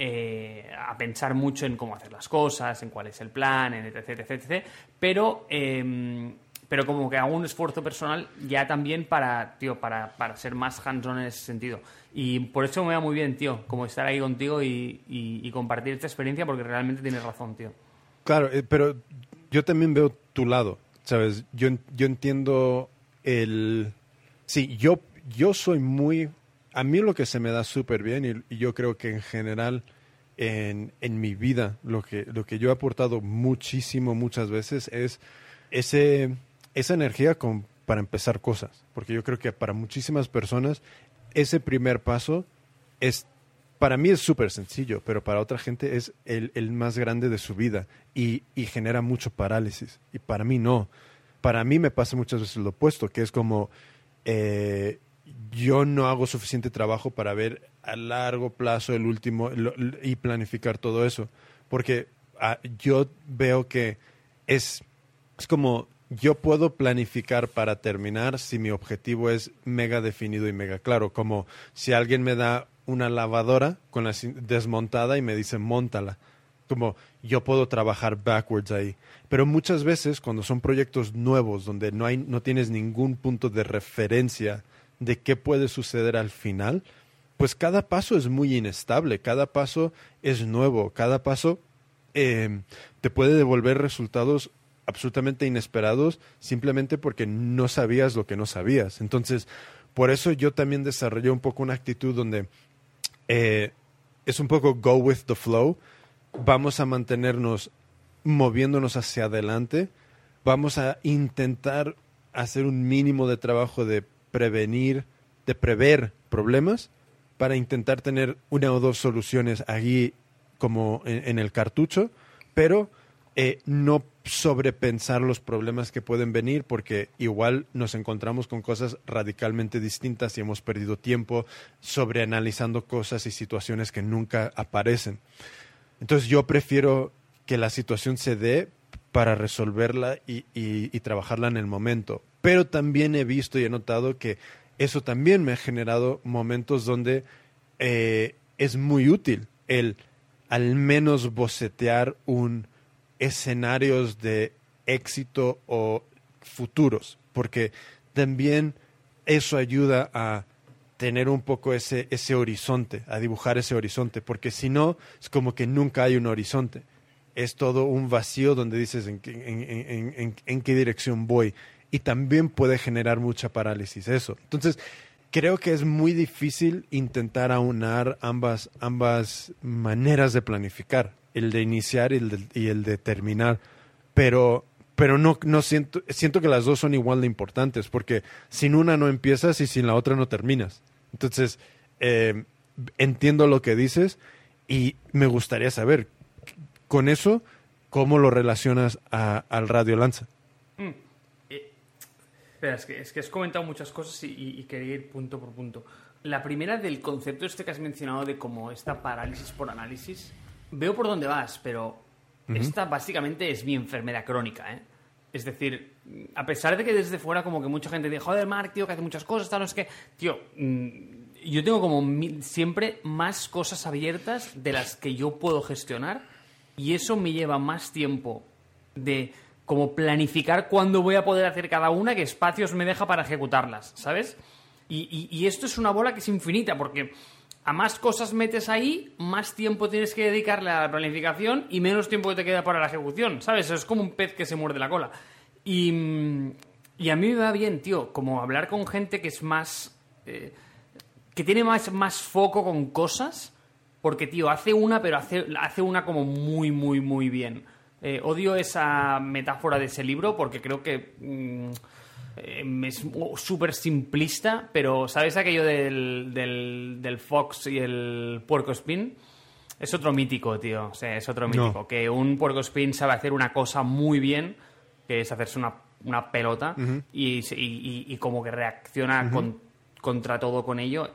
eh, a pensar mucho en cómo hacer las cosas, en cuál es el plan, en etc, etc, etc. Pero, em, pero como que hago un esfuerzo personal ya también para, tío, para, para ser más hands-on en ese sentido. Y por eso me va muy bien, tío, como estar ahí contigo y, y, compartir esta experiencia porque realmente tienes razón, tío. Claro, eh, pero yo también veo tu lado, ¿sabes? Yo, yo entiendo el... Sí, yo, yo soy muy a mí lo que se me da súper bien y, yo creo que en general en, en, mi vida lo que, lo que yo he aportado muchísimo muchas veces es ese, esa energía para empezar cosas. Porque yo creo que para muchísimas personas ese primer paso es, para mí es súper sencillo, pero para otra gente es el, el más grande de su vida y, y genera mucho parálisis. Y para mí no. Para mí me pasa muchas veces lo opuesto, que es como... Eh, yo no hago suficiente trabajo para ver a largo plazo el último y planificar todo eso. Porque ah, yo veo que es, es como yo puedo planificar para terminar si mi objetivo es mega definido y mega claro. Como si alguien me da una lavadora con la desmontada y me dice montala. Como yo puedo trabajar backwards ahí. Pero muchas veces cuando son proyectos nuevos donde no, hay, no tienes ningún punto de referencia de qué puede suceder al final, pues cada paso es muy inestable, cada paso es nuevo, cada paso em, te puede devolver resultados absolutamente inesperados simplemente porque no sabías lo que no sabías. Entonces, por eso yo también desarrollé un poco una actitud donde eh, es un poco go with the flow, vamos a mantenernos moviéndonos hacia adelante, vamos a intentar hacer un mínimo de trabajo de prevenir, de prever problemas para intentar tener una o dos soluciones allí como en, el cartucho, pero eh, no sobrepensar los problemas que pueden venir porque igual nos encontramos con cosas radicalmente distintas y hemos perdido tiempo sobreanalizando cosas y situaciones que nunca aparecen. Entonces yo prefiero que la situación se dé para resolverla y, y trabajarla en el momento pero también he visto y he notado que eso también me ha generado momentos donde eh, es muy útil el al menos bocetear un escenarios de éxito o futuros, porque también eso ayuda a tener un poco ese, ese horizonte, a dibujar ese horizonte, porque si no, es como que nunca hay un horizonte. Es todo un vacío donde dices en, qué dirección voy y también puede generar mucha parálisis eso. Entonces, creo que es muy difícil intentar aunar ambas, ambas maneras de planificar, el de iniciar y el de, y el de terminar, pero, pero no, no siento, siento que las dos son igual de importantes, porque sin una no empiezas y sin la otra no terminas. Entonces, eh, entiendo lo que dices y me gustaría saber, con eso, ¿cómo lo relacionas a, al Radio Lanza? Espera, es que, es que has comentado muchas cosas y, quería ir punto por punto. La primera del concepto este que has mencionado de como esta parálisis por análisis, veo por dónde vas, pero esta básicamente es mi enfermedad crónica, ¿eh? Es decir, a pesar de que desde fuera como que mucha gente dice, joder, Mark, tío, que hace muchas cosas, tal, no es que... Tío, mm, yo tengo como siempre más cosas abiertas de las que yo puedo gestionar y eso me lleva más tiempo de como planificar cuándo voy a poder hacer cada una, qué espacios me deja para ejecutarlas, ¿sabes? Y, esto es una bola que es infinita, porque a más cosas metes ahí, más tiempo tienes que dedicarle a la planificación y menos tiempo te queda para la ejecución, ¿sabes? Es como un pez que se muerde la cola. Y, a mí me va bien, tío, como hablar con gente que es más... Eh, que tiene más, más foco con cosas, porque, tío, hace una, pero hace, hace una como muy, muy, muy bien. Eh, odio esa metáfora de ese libro porque creo que mm, eh, es súper simplista, pero ¿sabes aquello del, del, Fox y el puerco spin? Es otro mítico, tío. O sea, es otro mítico. Que un puerco spin sabe hacer una cosa muy bien, que es hacerse una, una pelota, y, y- y- y como que reacciona con- contra todo con ello.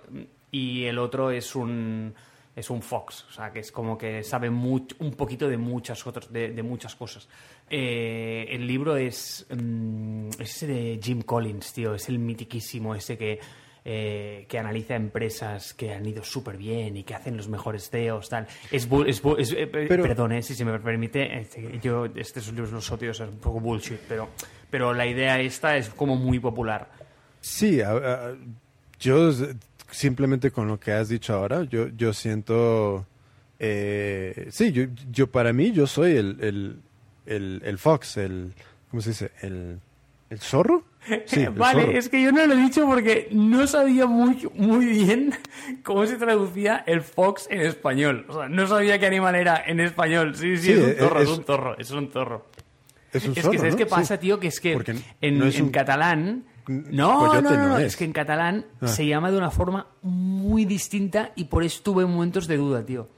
Y el otro es un es un fox, o sea, que es como que sabe un poquito de muchas otras, de, de muchas cosas. Eh, el libro es, mm, es ese de Jim Collins, tío, es el mitiquísimo ese que, eh, que analiza empresas que han ido súper bien y que hacen los mejores CEOs, tal. Es, bu- es bu- es- eh, Pero- perdón, eh, si se me permite, este, yo estos libros los odio, es un poco bullshit, pero, pero la idea esta es como muy popular. Sí, yo simplemente con lo que has dicho ahora, yo, yo siento, eh, sí, yo, yo para mí yo soy el, el, el, el fox, el, ¿cómo se dice? El, el zorro. Sí, vale, zorro. es que yo no lo he dicho porque no sabía muy, muy bien cómo se traducía el fox en español. O sea, no sabía qué animal era en español. Sí, sí, Sí, es un es- zorro, es, es- un zorro, es un zorro. Es un Es zorro, que, ¿sabes ¿no? qué Sí. pasa, tío? Que es que Porque en, no es en un- catalán... No, coyote no, no, no es. es. que en catalán Ah. se llama de una forma muy distinta y por eso tuve momentos de duda, tío.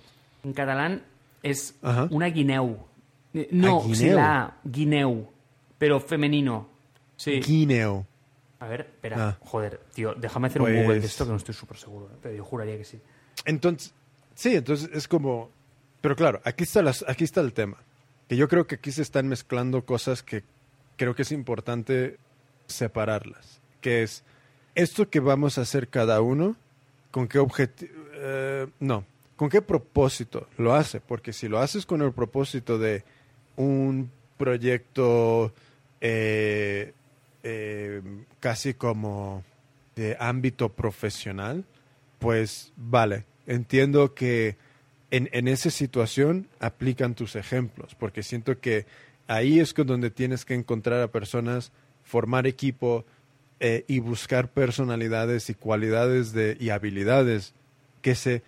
En catalán es Ajá. una guineu. Eh, No, Ah, guineu. la guineu, pero femenino. Sí. Guineo. A ver, espera, Ah. joder, tío, déjame hacer un Pues- Google de esto que no estoy súper seguro, ¿eh? pero yo juraría que sí. Entonces, sí, entonces es como, pero claro, aquí está, las, aquí está el tema, que yo creo que aquí se están mezclando cosas que creo que es importante separarlas, que es esto que vamos a hacer cada uno, con qué objetivo, no, con qué propósito lo hace, porque si lo haces con el propósito de un proyecto eh, eh, casi como de ámbito profesional, pues vale, entiendo que en, en esa situación aplican tus ejemplos, porque siento que ahí es donde tienes que encontrar a personas, formar equipo eh, y buscar personalidades y cualidades de, y habilidades que se,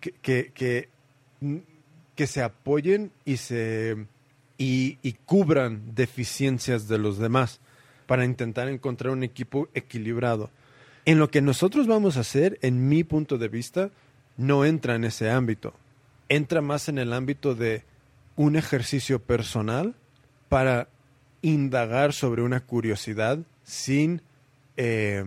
que, que, que, que se apoyen y se y, y cubran deficiencias de los demás para intentar encontrar un equipo equilibrado. En lo que nosotros vamos a hacer, en mi punto de vista, no entra en ese ámbito. Entra más en el ámbito de un ejercicio personal para indagar sobre una curiosidad sin eh,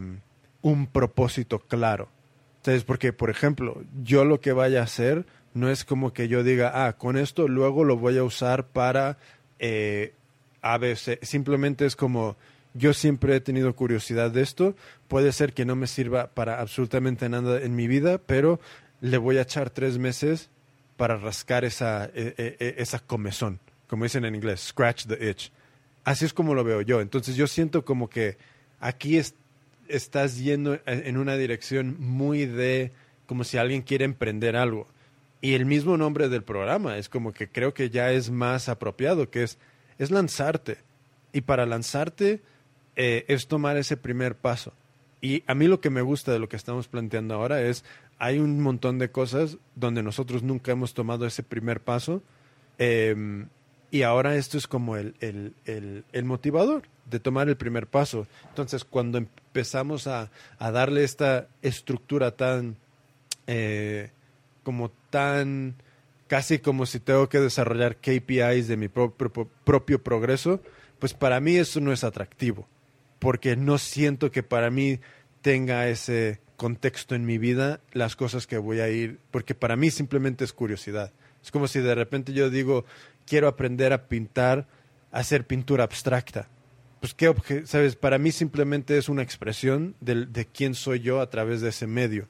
un propósito claro. Entonces, porque, por ejemplo, yo lo que vaya a hacer no es como que yo diga, ah, con esto luego lo voy a usar para eh, ABC. Simplemente es como, yo siempre he tenido curiosidad de esto, puede ser que no me sirva para absolutamente nada en mi vida, pero le voy a echar tres meses para rascar esa, eh, eh, eh, esa comezón, como dicen en inglés, scratch the itch. Así es como lo veo yo. Entonces yo siento como que aquí es- estás yendo en una dirección muy de como si alguien quiere emprender algo. Y el mismo nombre del programa es como que creo que ya es más apropiado, que es, es lanzarte. Y para lanzarte eh, es tomar ese primer paso. Y a mí lo que me gusta de lo que estamos planteando ahora es, hay un montón de cosas donde nosotros nunca hemos tomado ese primer paso. eh, y ahora esto es como el, el, el, motivador de tomar el primer paso. Entonces, cuando empezamos a, a darle esta estructura tan, eh, como tan, casi como si tengo que desarrollar KPIs de mi propio progreso, pues para mí eso no es atractivo, porque no siento que para mí tenga ese contexto en mi vida las cosas que voy a ir, porque para mí simplemente es curiosidad. Es como si de repente yo digo, quiero aprender a pintar, a hacer pintura abstracta. Pues qué sabes, para mí simplemente es una expresión del- de quién soy yo a través de ese medio.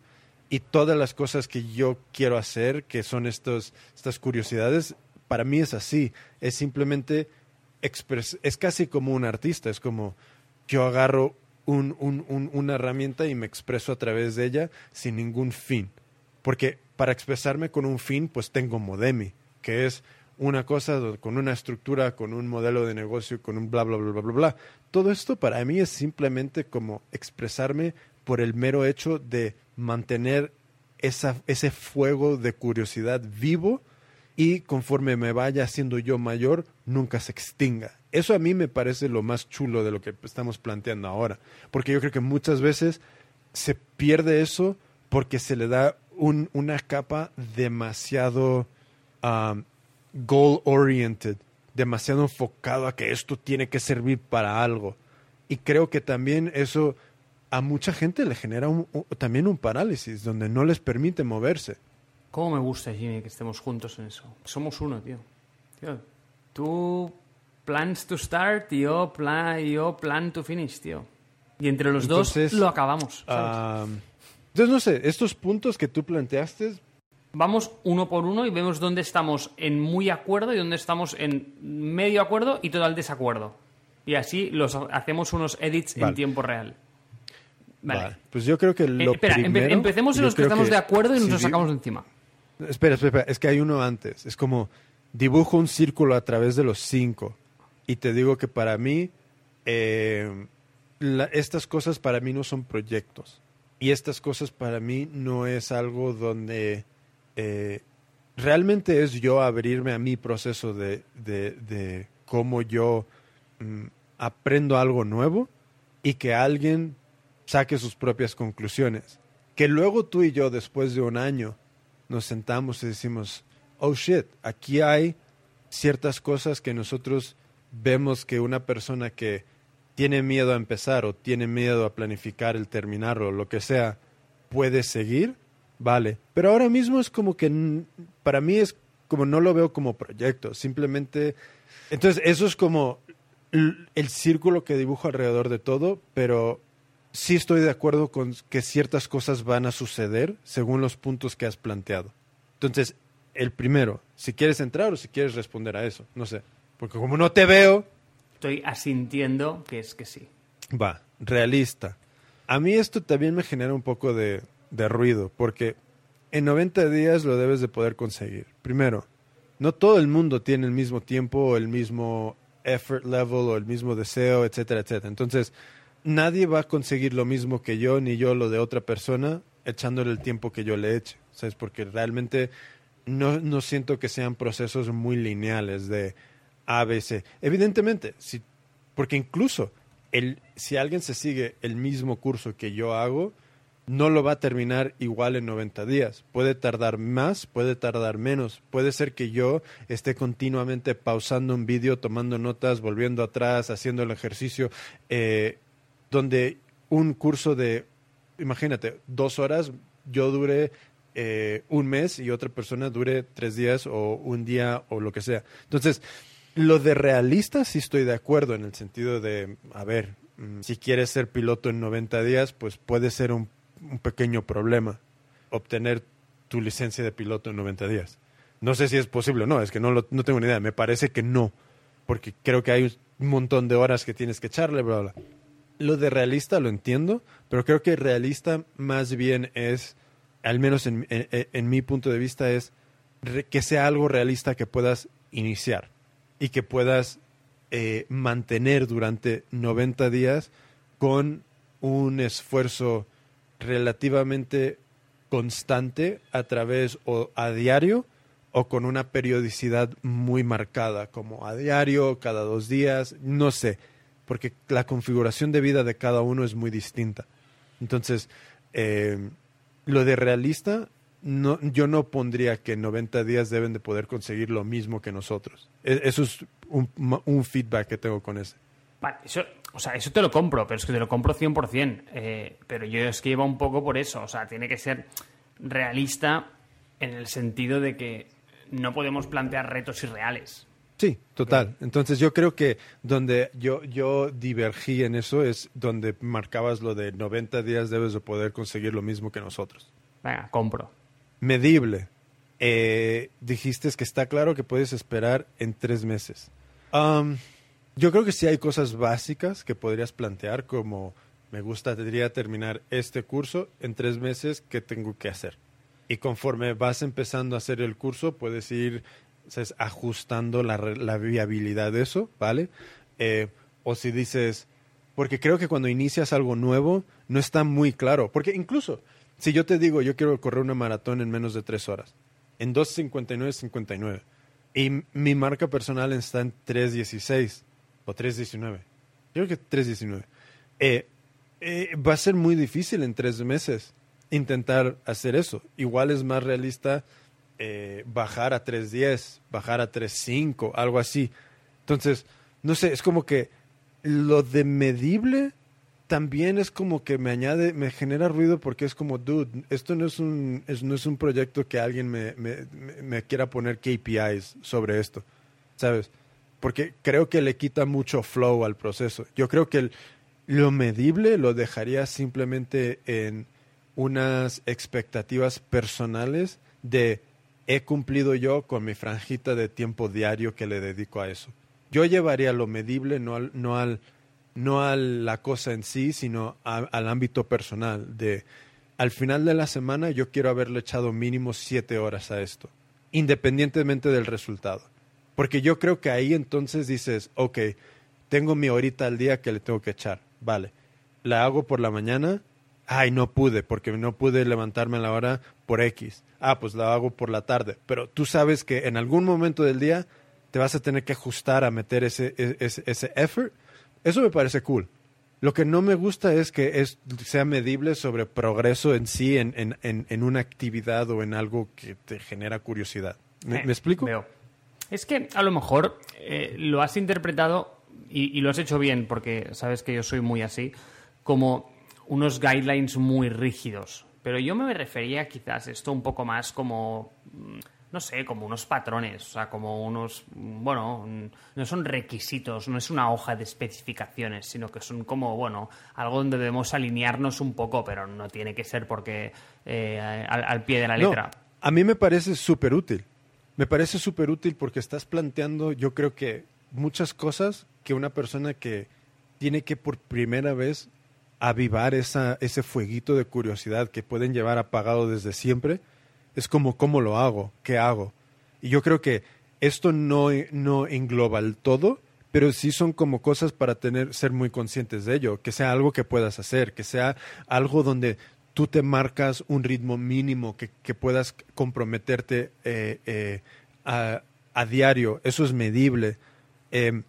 Y todas las cosas que yo quiero hacer, que son estos, estas curiosidades, para mí es así. Es simplemente es casi como un artista, es como yo agarro un- un- un- una herramienta y me expreso a través de ella sin ningún fin. Porque para expresarme con un fin, pues tengo Modemi, que es una cosa con una estructura, con un modelo de negocio, con un bla, bla, bla, bla, bla, bla. Todo esto para mí es simplemente como expresarme por el mero hecho de mantener esa, ese fuego de curiosidad vivo y conforme me vaya haciendo yo mayor, nunca se extinga. Eso a mí me parece lo más chulo de lo que estamos planteando ahora, porque yo creo que muchas veces se pierde eso porque se le da un- una capa demasiado goal oriented, demasiado enfocado a que esto tiene que servir para algo. Y creo que también eso a mucha gente le genera un- un- también un parálisis, donde no les permite moverse. ¿Cómo me gusta, Jimmy, que estemos juntos en eso? Somos uno, tío. Tío, tú plans to start y yo plan, yo plan to finish, tío. Y entre los Entonces, dos lo acabamos. ¿sabes? Um, entonces, no sé, estos puntos que tú planteaste, Vamos uno por uno y vemos dónde estamos en muy acuerdo y dónde estamos en medio acuerdo y total desacuerdo. Y así los hacemos unos edits en tiempo real. Vale. vale, pues yo creo que Eh, lo espera, empe- primero, empecemos en los que estamos de acuerdo y nos los sacamos de encima. Espera, espera, espera, es que hay uno antes. Es como dibujo un círculo a través de los cinco. Y te digo que para mí, eh, la- estas cosas para mí no son proyectos. Y estas cosas para mí no es algo donde eh, realmente es yo abrirme a mi proceso de, de, cómo yo mm, aprendo algo nuevo y que alguien saque sus propias conclusiones. Que luego tú y yo, después de un año, nos sentamos y decimos, oh shit, aquí hay ciertas cosas que nosotros vemos que una persona que tiene miedo a empezar o tiene miedo a planificar el terminar o lo que sea, puede seguir, vale. Pero ahora mismo es como que n- para mí es como no lo veo como proyecto, simplemente... Entonces eso es como el círculo que dibujo alrededor de todo, pero sí estoy de acuerdo con que ciertas cosas van a suceder según los puntos que has planteado. Entonces, el primero, si quieres entrar o si quieres responder a eso, no sé. Porque como no te veo, Estoy asintiendo que es que sí. va, realista. A mí esto también me genera un poco de, de ruido, porque en 90 días lo debes de poder conseguir. Primero, no todo el mundo tiene el mismo tiempo el mismo effort level o el mismo deseo, etcétera, etcétera. Entonces, nadie va a conseguir lo mismo que yo ni yo lo de otra persona echándole el tiempo que yo le eche. ¿Sabes? Porque realmente no, no siento que sean procesos muy lineales de A, B, C. Evidentemente, si, porque incluso el, si alguien se sigue el mismo curso que yo hago, no lo va a terminar igual en 90 días. Puede tardar más, puede tardar menos. Puede ser que yo esté continuamente pausando un vídeo, tomando notas, volviendo atrás, haciendo el ejercicio, eh, donde un curso de, imagínate, dos horas, yo dure eh, un mes y otra persona dure tres días o un día o lo que sea. Entonces, lo de realista sí estoy de acuerdo en el sentido de, a ver, mm, si quieres ser piloto en 90 días, pues puede ser un, un pequeño problema obtener tu licencia de piloto en 90 días. No sé si es posible o no, es que no, lo- no tengo ni idea. Me parece que no, porque creo que hay un montón de horas que tienes que echarle, bla, bla. Lo de realista lo entiendo, pero creo que realista más bien es, al menos en, en- mi punto de vista, es que sea algo realista que puedas iniciar y que puedas eh, mantener durante 90 días con un esfuerzo relativamente constante a través o a diario o con una periodicidad muy marcada, como a diario, cada dos días, no sé, porque la configuración de vida de cada uno es muy distinta. Entonces, eh, lo de realista, no, yo no pondría que en 90 días deben de poder conseguir lo mismo que nosotros. E- Eso es un, feedback que tengo con ese. Vale, eso, o sea, eso te lo compro, pero es que te lo compro 100%. Eh, pero yo es que iba un poco por eso. O sea, tiene que ser realista en el sentido de que no podemos plantear retos irreales. Sí, total. Entonces yo creo que donde yo, yo divergí en eso es donde marcabas lo de 90 días debes de poder conseguir lo mismo que nosotros. Venga, compro. Medible. Eh, dijiste que está claro que puedes esperar en tres meses. Am, yo creo que sí hay cosas básicas que podrías plantear como me gustaría terminar este curso en tres meses, ¿qué tengo que hacer? Y conforme vas empezando a hacer el curso, puedes ir ajustando la, la viabilidad de eso, ¿vale? Eh, o si dices, porque creo que cuando inicias algo nuevo, no está muy claro. Porque incluso, si yo te digo, yo quiero correr una maratón en menos de tres horas, en 2.59.59, y mi marca personal está en 3.16 o 3.19, creo que 3.19, eh, eh, va a ser muy difícil en tres meses intentar hacer eso. Igual es más realista eh, bajar a 3.10, bajar a 3.5, algo así. Entonces, no sé, es como que lo de medible también es como que me añade, me genera ruido porque es como, dude, esto no es un, no es un proyecto que alguien me, me quiera poner KPIs sobre esto, ¿sabes? Porque creo que le quita mucho flow al proceso. Yo creo que lo medible lo dejaría simplemente en unas expectativas personales de he cumplido yo con mi franjita de tiempo diario que le dedico a eso. Yo llevaría lo medible, no al, no al, no a la cosa en sí, sino al ámbito personal. De al final de la semana yo quiero haberle echado mínimo siete horas a esto, independientemente del resultado. Porque yo creo que ahí entonces dices, ok, tengo mi horita al día que le tengo que echar, vale. La hago por la mañana, ay, no pude, porque no pude levantarme a la hora por X. Ah, pues la hago por la tarde. Pero tú sabes que en algún momento del día te vas a tener que ajustar a meter ese, e, ese, ese effort. Eso me parece cool. Lo que no me gusta es que es, sea medible sobre progreso en sí, en, en, en, una actividad o en algo que te genera curiosidad. ¿Me, Eh, explico? Veo. Es que a lo mejor eh, lo has interpretado y, y lo has hecho bien, porque sabes que yo soy muy así, como unos guidelines muy rígidos. Pero yo me refería quizás esto un poco más como, mm, no sé, como unos patrones, o sea, como unos, mm, bueno, mm, no son requisitos, no es una hoja de especificaciones, sino que son como, bueno, algo donde debemos alinearnos un poco, pero no tiene que ser porque eh, al, al pie de la No, letra. a mí me parece súper útil. Me parece súper útil porque estás planteando, yo creo que muchas cosas que una persona que tiene que por primera vez avivar esa, ese fueguito de curiosidad que pueden llevar apagado desde siempre, es como cómo lo hago, qué hago. Y yo creo que esto no, no engloba el todo, pero sí son como cosas para tener, ser muy conscientes de ello, que sea algo que puedas hacer, que sea algo donde tú te marcas un ritmo mínimo que, puedas comprometerte eh, eh, a, diario. Eso es medible. Eh,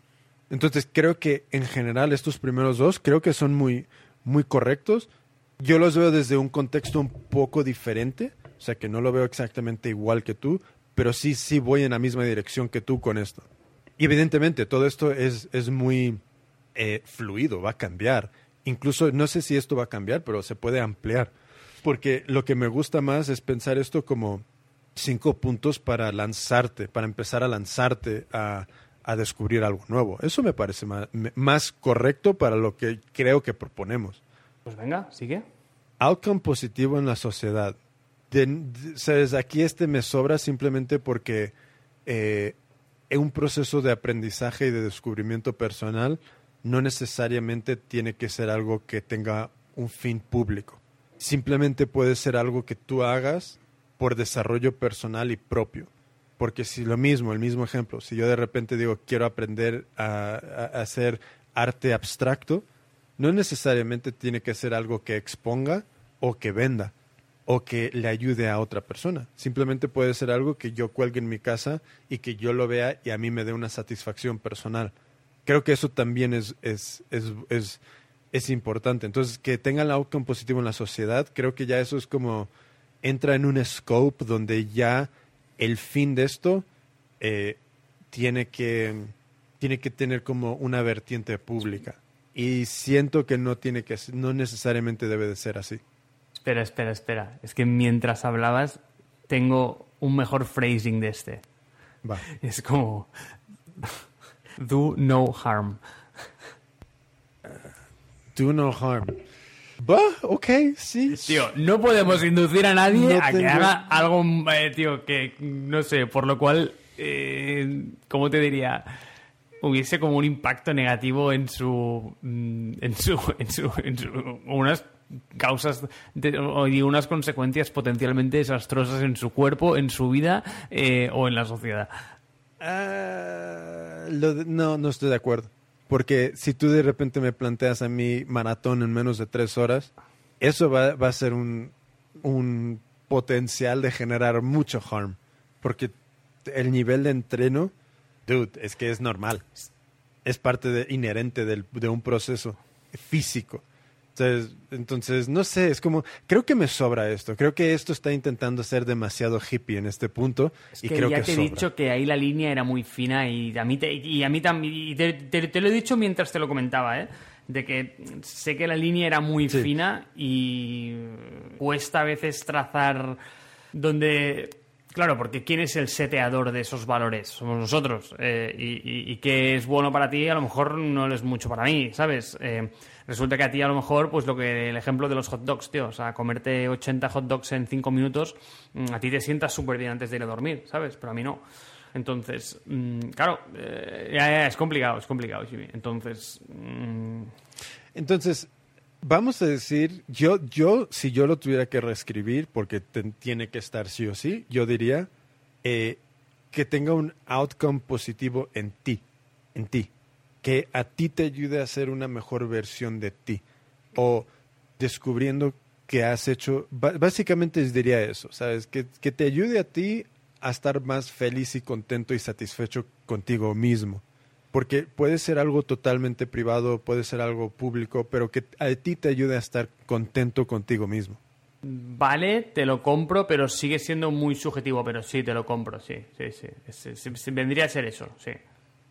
entonces creo que en general estos primeros dos creo que son muy, muy correctos. Yo los veo desde un contexto un poco diferente, o sea que no lo veo exactamente igual que tú, pero sí, sí voy en la misma dirección que tú con esto. Y evidentemente todo esto es, es muy eh, fluido, va a cambiar. Incluso no sé si esto va a cambiar, pero se puede ampliar. Porque lo que me gusta más es pensar esto como cinco puntos para lanzarte, para empezar a lanzarte a, a descubrir algo nuevo. Eso me parece más, más, correcto para lo que creo que proponemos. Pues venga, sigue. Outcome positivo en la sociedad. De, de, ¿sabes? Aquí este me sobra simplemente porque eh, un proceso de aprendizaje y de descubrimiento personal no necesariamente tiene que ser algo que tenga un fin público. Simplemente puede ser algo que tú hagas por desarrollo personal y propio. Porque si lo mismo, el mismo ejemplo, si yo de repente digo quiero aprender a, hacer arte abstracto, no necesariamente tiene que ser algo que exponga o que venda o que le ayude a otra persona. Simplemente puede ser algo que yo cuelgue en mi casa y que yo lo vea y a mí me dé una satisfacción personal. Creo que eso también es, es, es, es, es importante. Entonces, que tenga el outcome positivo en la sociedad, creo que ya eso es como entra en un scope donde ya el fin de esto eh, tiene, que, tiene que tener como una vertiente pública. Y siento que no tiene que no necesariamente debe de ser así. Espera, espera, espera. Es que mientras hablabas tengo un mejor phrasing de este. Va. Es como do no harm. Do no harm. Bah, ok, sí. Tío, no podemos inducir a nadie no a que haga algo, eh, tío, que no sé, por lo cual, eh, ¿cómo te diría? Hubiese como un impacto negativo en su. en su. en su. en su unas causas de, y unas consecuencias potencialmente desastrosas en su cuerpo, en su vida eh, o en la sociedad. Uh, lo de, no, no estoy de acuerdo. Porque si tú de repente me planteas a mí maratón en menos de tres horas, eso va, a ser un, un, potencial de generar mucho harm. Porque el nivel de entreno, dude, es que es normal. Es parte de, inherente del, de un proceso físico. Entonces, entonces, no sé, es como, creo que me sobra esto. Creo que esto está intentando ser demasiado hippie en este punto. Es y que creo ya que te he sobra. dicho que ahí la línea era muy fina y a mí, te- y a mí también. y te, te- te lo he dicho mientras te lo comentaba, ¿eh? De que sé que la línea era muy Sí. fina y cuesta a veces trazar donde. Claro, porque ¿quién es el seteador de esos valores? Somos nosotros. Eh, y, y, y qué es bueno para ti, a lo mejor no lo es mucho para mí, ¿sabes? Eh, resulta que a ti, a lo mejor, pues lo que el ejemplo de los hot dogs, tío. O sea, comerte 80 hot dogs en 5 minutos, mm, a ti te sientas súper bien antes de ir a dormir, ¿sabes? Pero a mí no. Entonces, mm, claro, eh, es complicado, es complicado, Jimmy. Entonces, mm, Entonces, vamos a decir, yo, yo, si yo lo tuviera que reescribir, porque tiene que estar sí o sí, yo diría eh, que tenga un outcome positivo en ti, en ti, que a ti te ayude a ser una mejor versión de ti, o descubriendo que has hecho, básicamente diría eso, ¿sabes? Que, que te ayude a ti a estar más feliz y contento y satisfecho contigo mismo porque puede ser algo totalmente privado, puede ser algo público, pero que a ti te ayude a estar contento contigo mismo. vale, te lo compro, pero sigue siendo muy subjetivo. Pero sí, te lo compro, sí, sí, sí. Vendría a ser eso, sí.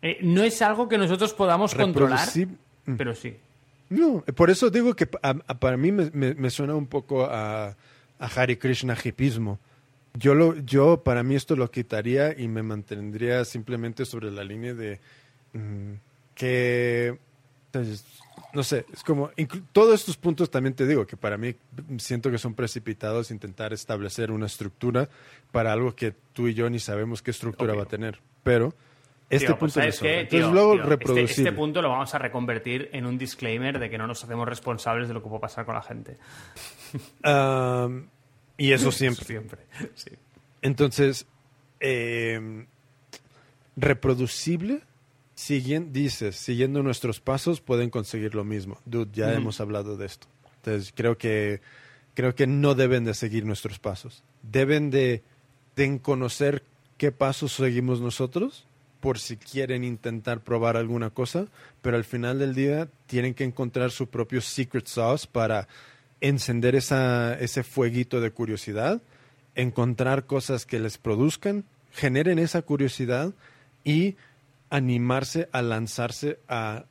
Eh, no es algo que nosotros podamos controlar, Mm. pero sí. No, por eso digo que a- a- para mí me, me- me suena un poco a, a Hare Krishna hipismo. Yo, lo, yo para mí esto lo quitaría y me mantendría simplemente sobre la línea de mm, que, entonces, no sé, es como, todos estos puntos también te digo que para mí siento que son precipitados intentar establecer una estructura para algo que tú y yo ni sabemos qué estructura Obvio. va a tener, pero este Tío, pues, punto me ¿sabes sobra. qué, Entonces luego Tío, este- reproducible. Este, punto lo vamos a reconvertir en un disclaimer de que no nos hacemos responsables de lo que puede pasar con la gente. Y eso siempre. Siempre, sí. Entonces, eh, reproducible, siguen, dices, siguiendo nuestros pasos pueden conseguir lo mismo. Dude, ya hemos hablado de esto. Entonces, creo que, creo que no deben de seguir nuestros pasos. Deben de, de conocer qué pasos seguimos nosotros por si quieren intentar probar alguna cosa, pero al final del día tienen que encontrar su propio secret sauce para encender esa, ese fueguito de curiosidad, encontrar cosas que les produzcan, generen esa curiosidad y animarse a lanzarse a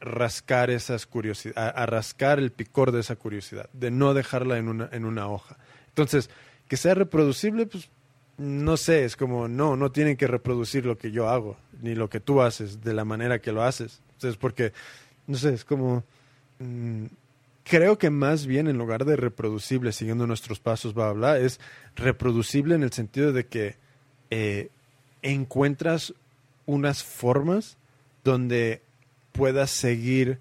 rascar esas curiosidades, a, a rascar el picor de esa curiosidad, de no dejarla en una, en una hoja. Entonces, que sea reproducible, pues no sé, es como, no, no tienen que reproducir lo que yo hago, ni lo que tú haces, de la manera que lo haces. Entonces, porque, no sé, es como, mm, creo que más bien en lugar de reproducible, siguiendo nuestros pasos, bla, bla, bla, es reproducible en el sentido de que eh, encuentras unas formas donde puedas seguir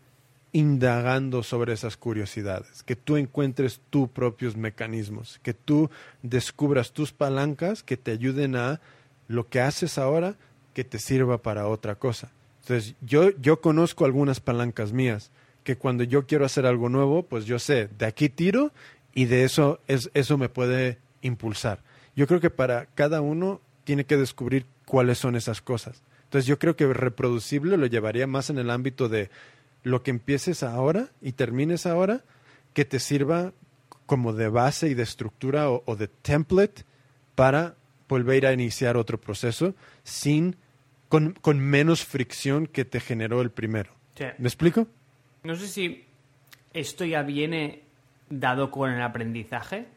indagando sobre esas curiosidades, que tú encuentres tus propios mecanismos, que tú descubras tus palancas que te ayuden a lo que haces ahora que te sirva para otra cosa. Entonces, yo, yo conozco algunas palancas mías que cuando yo quiero hacer algo nuevo, pues yo sé, de aquí tiro y de eso es, eso me puede impulsar. Yo creo que para cada uno tiene que descubrir cuáles son esas cosas. Entonces yo creo que reproducible lo llevaría más en el ámbito de lo que empieces ahora y termines ahora, que te sirva como de base y de estructura o, o de template para volver a iniciar otro proceso sin con, con menos fricción que te generó el primero. Sí. ¿Me explico? No sé si esto ya viene dado con el aprendizaje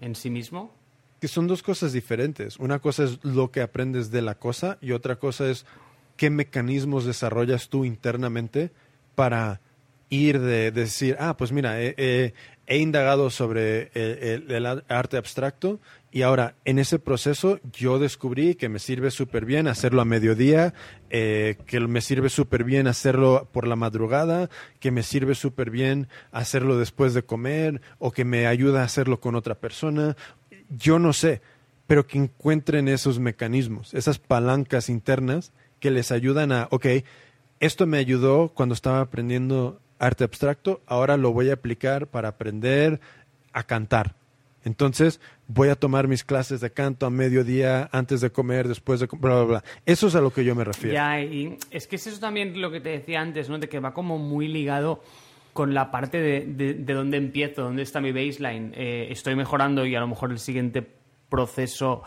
en sí mismo. que son dos cosas diferentes. Una cosa es lo que aprendes de la cosa y otra cosa es qué mecanismos desarrollas tú internamente para ir de, de decir, ah, pues mira, he, he- he indagado sobre el arte abstracto y ahora en ese proceso yo descubrí que me sirve súper bien hacerlo a mediodía, eh, que me sirve súper bien hacerlo por la madrugada, que me sirve súper bien hacerlo después de comer o que me ayuda a hacerlo con otra persona. Yo no sé, pero que encuentren esos mecanismos, esas palancas internas que les ayudan a, ok, esto me ayudó cuando estaba aprendiendo arte abstracto, ahora lo voy a aplicar para aprender a cantar. Entonces voy a tomar mis clases de canto a mediodía, antes de comer, después de bla, bla, bla. Eso es a lo que yo me refiero. Ya, y es que es eso también lo que te decía antes, ¿no? De que va como muy ligado con la parte de, de, de dónde empiezo, dónde está mi baseline. Eh, estoy mejorando y a lo mejor el siguiente proceso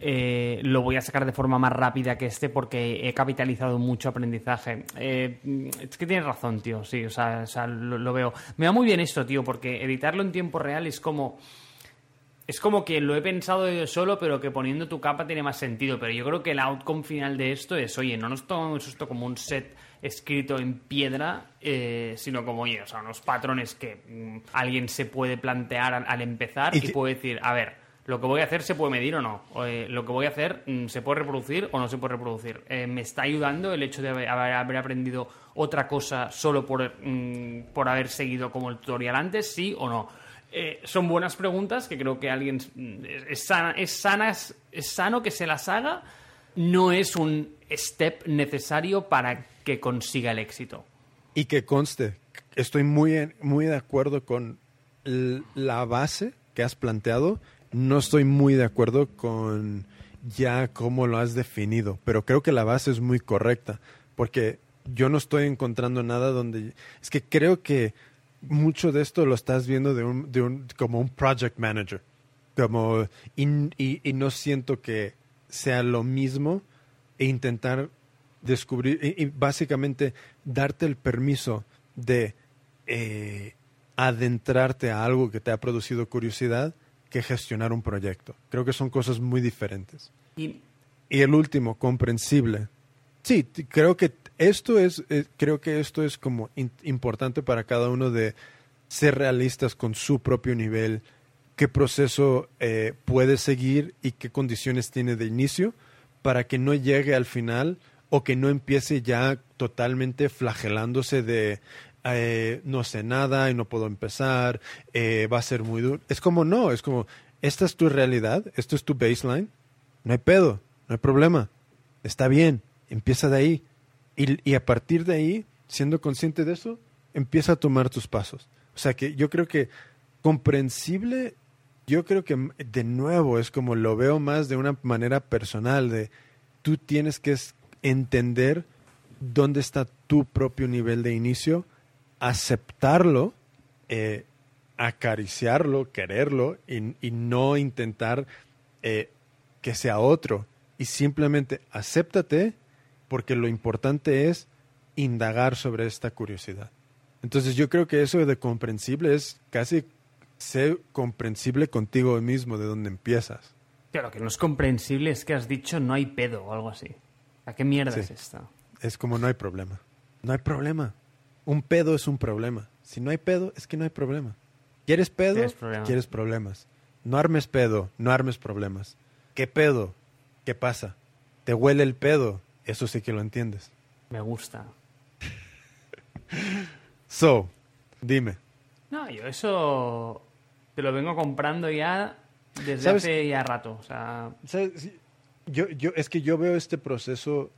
eh, lo voy a sacar de forma más rápida que este porque he capitalizado mucho aprendizaje. Eh, es que tienes razón, tío, sí, o sea, o sea lo, lo, veo. Me va muy bien esto, tío, porque editarlo en tiempo real es como... Es como que lo he pensado yo solo, pero que poniendo tu capa tiene más sentido. Pero yo creo que el outcome final de esto es, oye, no nos tomamos esto como un set escrito en piedra, eh, sino como, oye, o sea, unos patrones que mmm, alguien se puede plantear al, al empezar y, y puede decir, a ver, lo que voy a hacer se puede medir o no. Eh, lo que voy a hacer mmm, se puede reproducir o no se puede reproducir. Eh, me está ayudando el hecho de haber, aprendido otra cosa solo por, mmm, por haber seguido como el tutorial antes, sí o no. Eh, son buenas preguntas que creo que alguien mm, es, sana, es, sana, es sano que se las haga. No es un step necesario para que consiga el éxito. Y que conste, estoy muy, muy de acuerdo con la base que has planteado no estoy muy de acuerdo con ya cómo lo has definido, pero creo que la base es muy correcta, porque yo no estoy encontrando nada donde... Es que creo que mucho de esto lo estás viendo de un, de un, como un project manager, como, y, no siento que sea lo mismo e intentar descubrir y, y básicamente darte el permiso de eh, adentrarte a algo que te ha producido curiosidad que gestionar un proyecto. Creo que son cosas muy diferentes. Y, y el último, comprensible. Sí, creo que esto es, eh, creo que esto es como in, importante para cada uno de ser realistas con su propio nivel, qué proceso eh, puede seguir y qué condiciones tiene de inicio para que no llegue al final o que no empiece ya totalmente flagelándose de eh, no sé nada y no puedo empezar, eh, va a ser muy duro. Es como no, es como, esta es tu realidad, esto es tu baseline, no hay pedo, no hay problema, está bien, empieza de ahí. Y, y a partir de ahí, siendo consciente de eso, empieza a tomar tus pasos. O sea que yo creo que comprensible, yo creo que de nuevo es como lo veo más de una manera personal, de tú tienes que entender dónde está tu propio nivel de inicio aceptarlo, eh, acariciarlo, quererlo y, y no intentar eh, que sea otro. Y simplemente acéptate porque lo importante es indagar sobre esta curiosidad. Entonces yo creo que eso de comprensible es casi ser comprensible contigo mismo de dónde empiezas. Claro, que no es comprensible es que has dicho no hay pedo o algo así. ¿A qué mierda sí. es esta? Es como no hay problema. No hay problema. Un pedo es un problema. Si no hay pedo, es que no hay problema. ¿Quieres pedo? ¿Quieres, problema? ¿Quieres problemas? No armes pedo, no armes problemas. ¿Qué pedo? ¿Qué pasa? ¿Te huele el pedo? Eso sí que lo entiendes. Me gusta. so, dime. No, yo eso te lo vengo comprando ya desde ¿Sabes? hace ya rato. O sea... ¿Sabes? Yo, yo, es que yo veo este proceso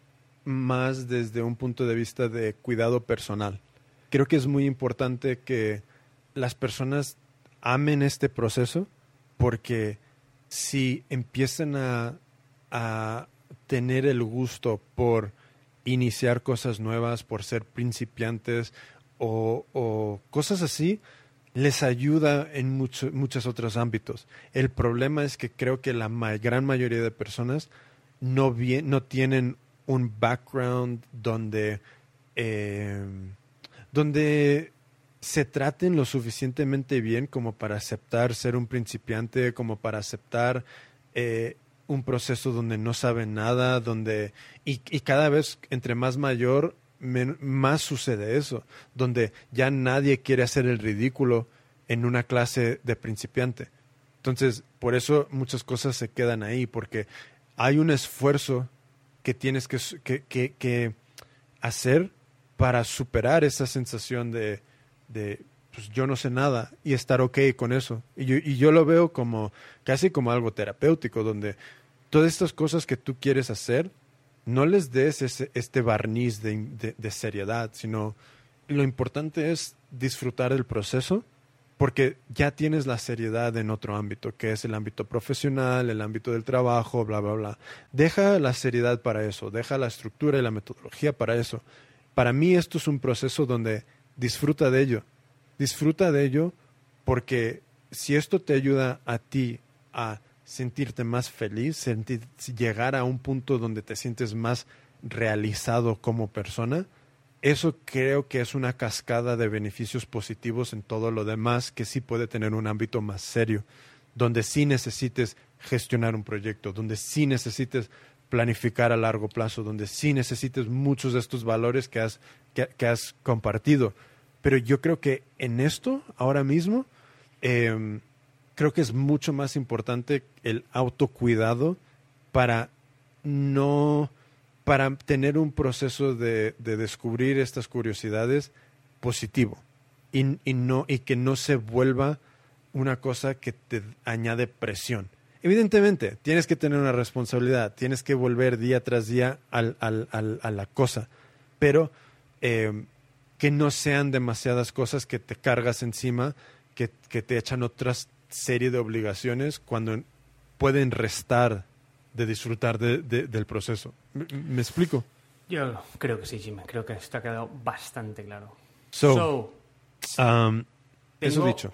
más desde un punto de vista de cuidado personal creo que es muy importante que las personas amen este proceso porque si empiezan a, tener el gusto por iniciar cosas nuevas, por ser principiantes o, cosas así, les ayuda en mucho, muchos otros ámbitos. El problema es que creo que la gran mayoría de personas no, bien, no tienen un background donde eh, donde se traten lo suficientemente bien como para aceptar ser un principiante, como para aceptar eh, un proceso donde no saben nada, donde y, cada vez entre más mayor más sucede eso, donde ya nadie quiere hacer el ridículo en una clase de principiante. Entonces, por eso muchas cosas se quedan ahí, porque hay un esfuerzo que tienes que, que, que hacer para superar esa sensación de, de pues yo no sé nada y estar ok con eso. Y yo, y yo lo veo como casi como algo terapéutico, donde todas estas cosas que tú quieres hacer, no les des ese, este barniz de, de, de seriedad, sino lo importante es disfrutar del proceso porque ya tienes la seriedad en otro ámbito, que es el ámbito profesional, el ámbito del trabajo, bla, bla, bla. Deja la seriedad para eso, deja la estructura y la metodología para eso para mí esto es un proceso donde disfruta de ello, disfruta de ello porque si esto te ayuda a ti a sentirte más feliz, sentir, llegar a un punto donde te sientes más realizado como persona, eso creo que es una cascada de beneficios positivos en todo lo demás que sí puede tener un ámbito más serio, donde sí necesites gestionar un proyecto, donde sí necesites planificar a largo plazo, donde sí necesites muchos de estos valores que has, que, has compartido. Pero yo creo que en esto, ahora mismo, em, creo que es mucho más importante el autocuidado para no para tener un proceso de, descubrir estas curiosidades positivo y, no, y que no se vuelva una cosa que te añade presión. Evidentemente, tienes que tener una responsabilidad, tienes que volver día tras día al, a la cosa, pero eh, que no sean demasiadas cosas que te cargas encima, que, que te echan otra serie de obligaciones cuando pueden restar de disfrutar del proceso. ¿Me, explico? Yo creo que sí, Jimmy. Creo que esto ha quedado bastante claro. So, um, eso dicho.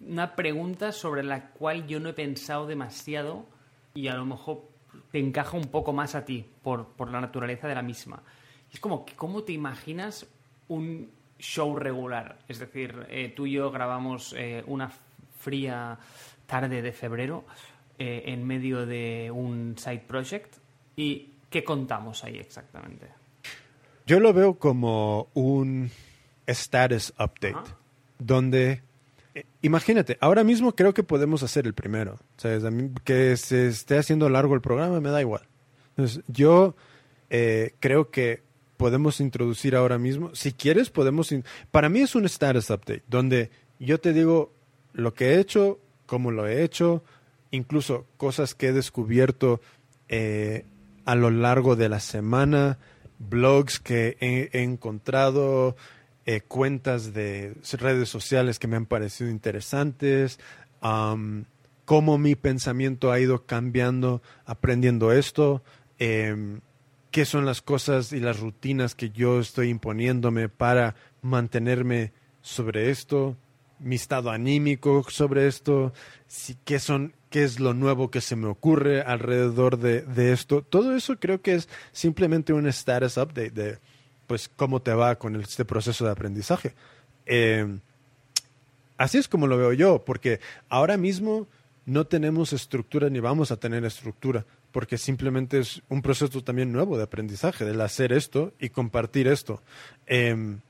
Una pregunta sobre la cual yo no he pensado demasiado y a lo mejor te encaja un poco más a ti por, por la naturaleza de la misma. Es como, ¿cómo te imaginas un show regular? Es decir, eh, tú y yo grabamos eh, una fría tarde de febrero eh, en medio de un side project. ¿Y qué contamos ahí exactamente? Yo lo veo como un status update, donde Imagínate, ahora mismo creo que podemos hacer el primero. que se esté haciendo largo el programa me da igual. Entonces, yo eh, creo que podemos introducir ahora mismo, si quieres, podemos... Para mí es un status update, donde yo te digo lo que he hecho, cómo lo he hecho, incluso cosas que he descubierto eh, a lo largo de la semana, blogs que he, encontrado, eh, cuentas de redes sociales que me han parecido interesantes, cómo mi pensamiento ha ido cambiando aprendiendo esto, em, qué son las cosas y las rutinas que yo estoy imponiéndome para mantenerme sobre esto, mi estado anímico sobre esto, qué son qué es lo nuevo que se me ocurre alrededor de, esto. Todo eso creo que es simplemente un status update de pues cómo te va con este proceso de aprendizaje. Em, así es como lo veo yo, porque ahora mismo no tenemos estructura ni vamos a tener estructura, porque simplemente es un proceso también nuevo de aprendizaje, del hacer esto y compartir esto. Em,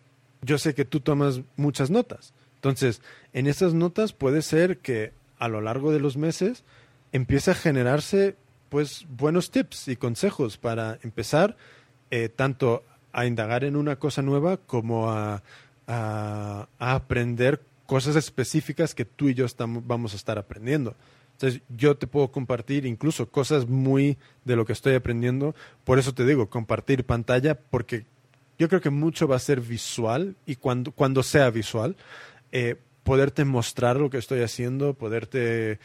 yo sé que tú tomas muchas notas, entonces en esas notas puede ser que a lo largo de los meses empieza a generarse pues buenos tips y consejos para empezar eh, tanto a indagar en una cosa nueva como a, a, aprender cosas específicas que tú y yo estamos, vamos a estar aprendiendo. Entonces, yo te puedo compartir incluso cosas muy de lo que estoy aprendiendo. Por eso te digo, compartir pantalla, porque yo creo que mucho va a ser visual y cuando, cuando sea visual, eh, poderte mostrar lo que estoy haciendo, poderte...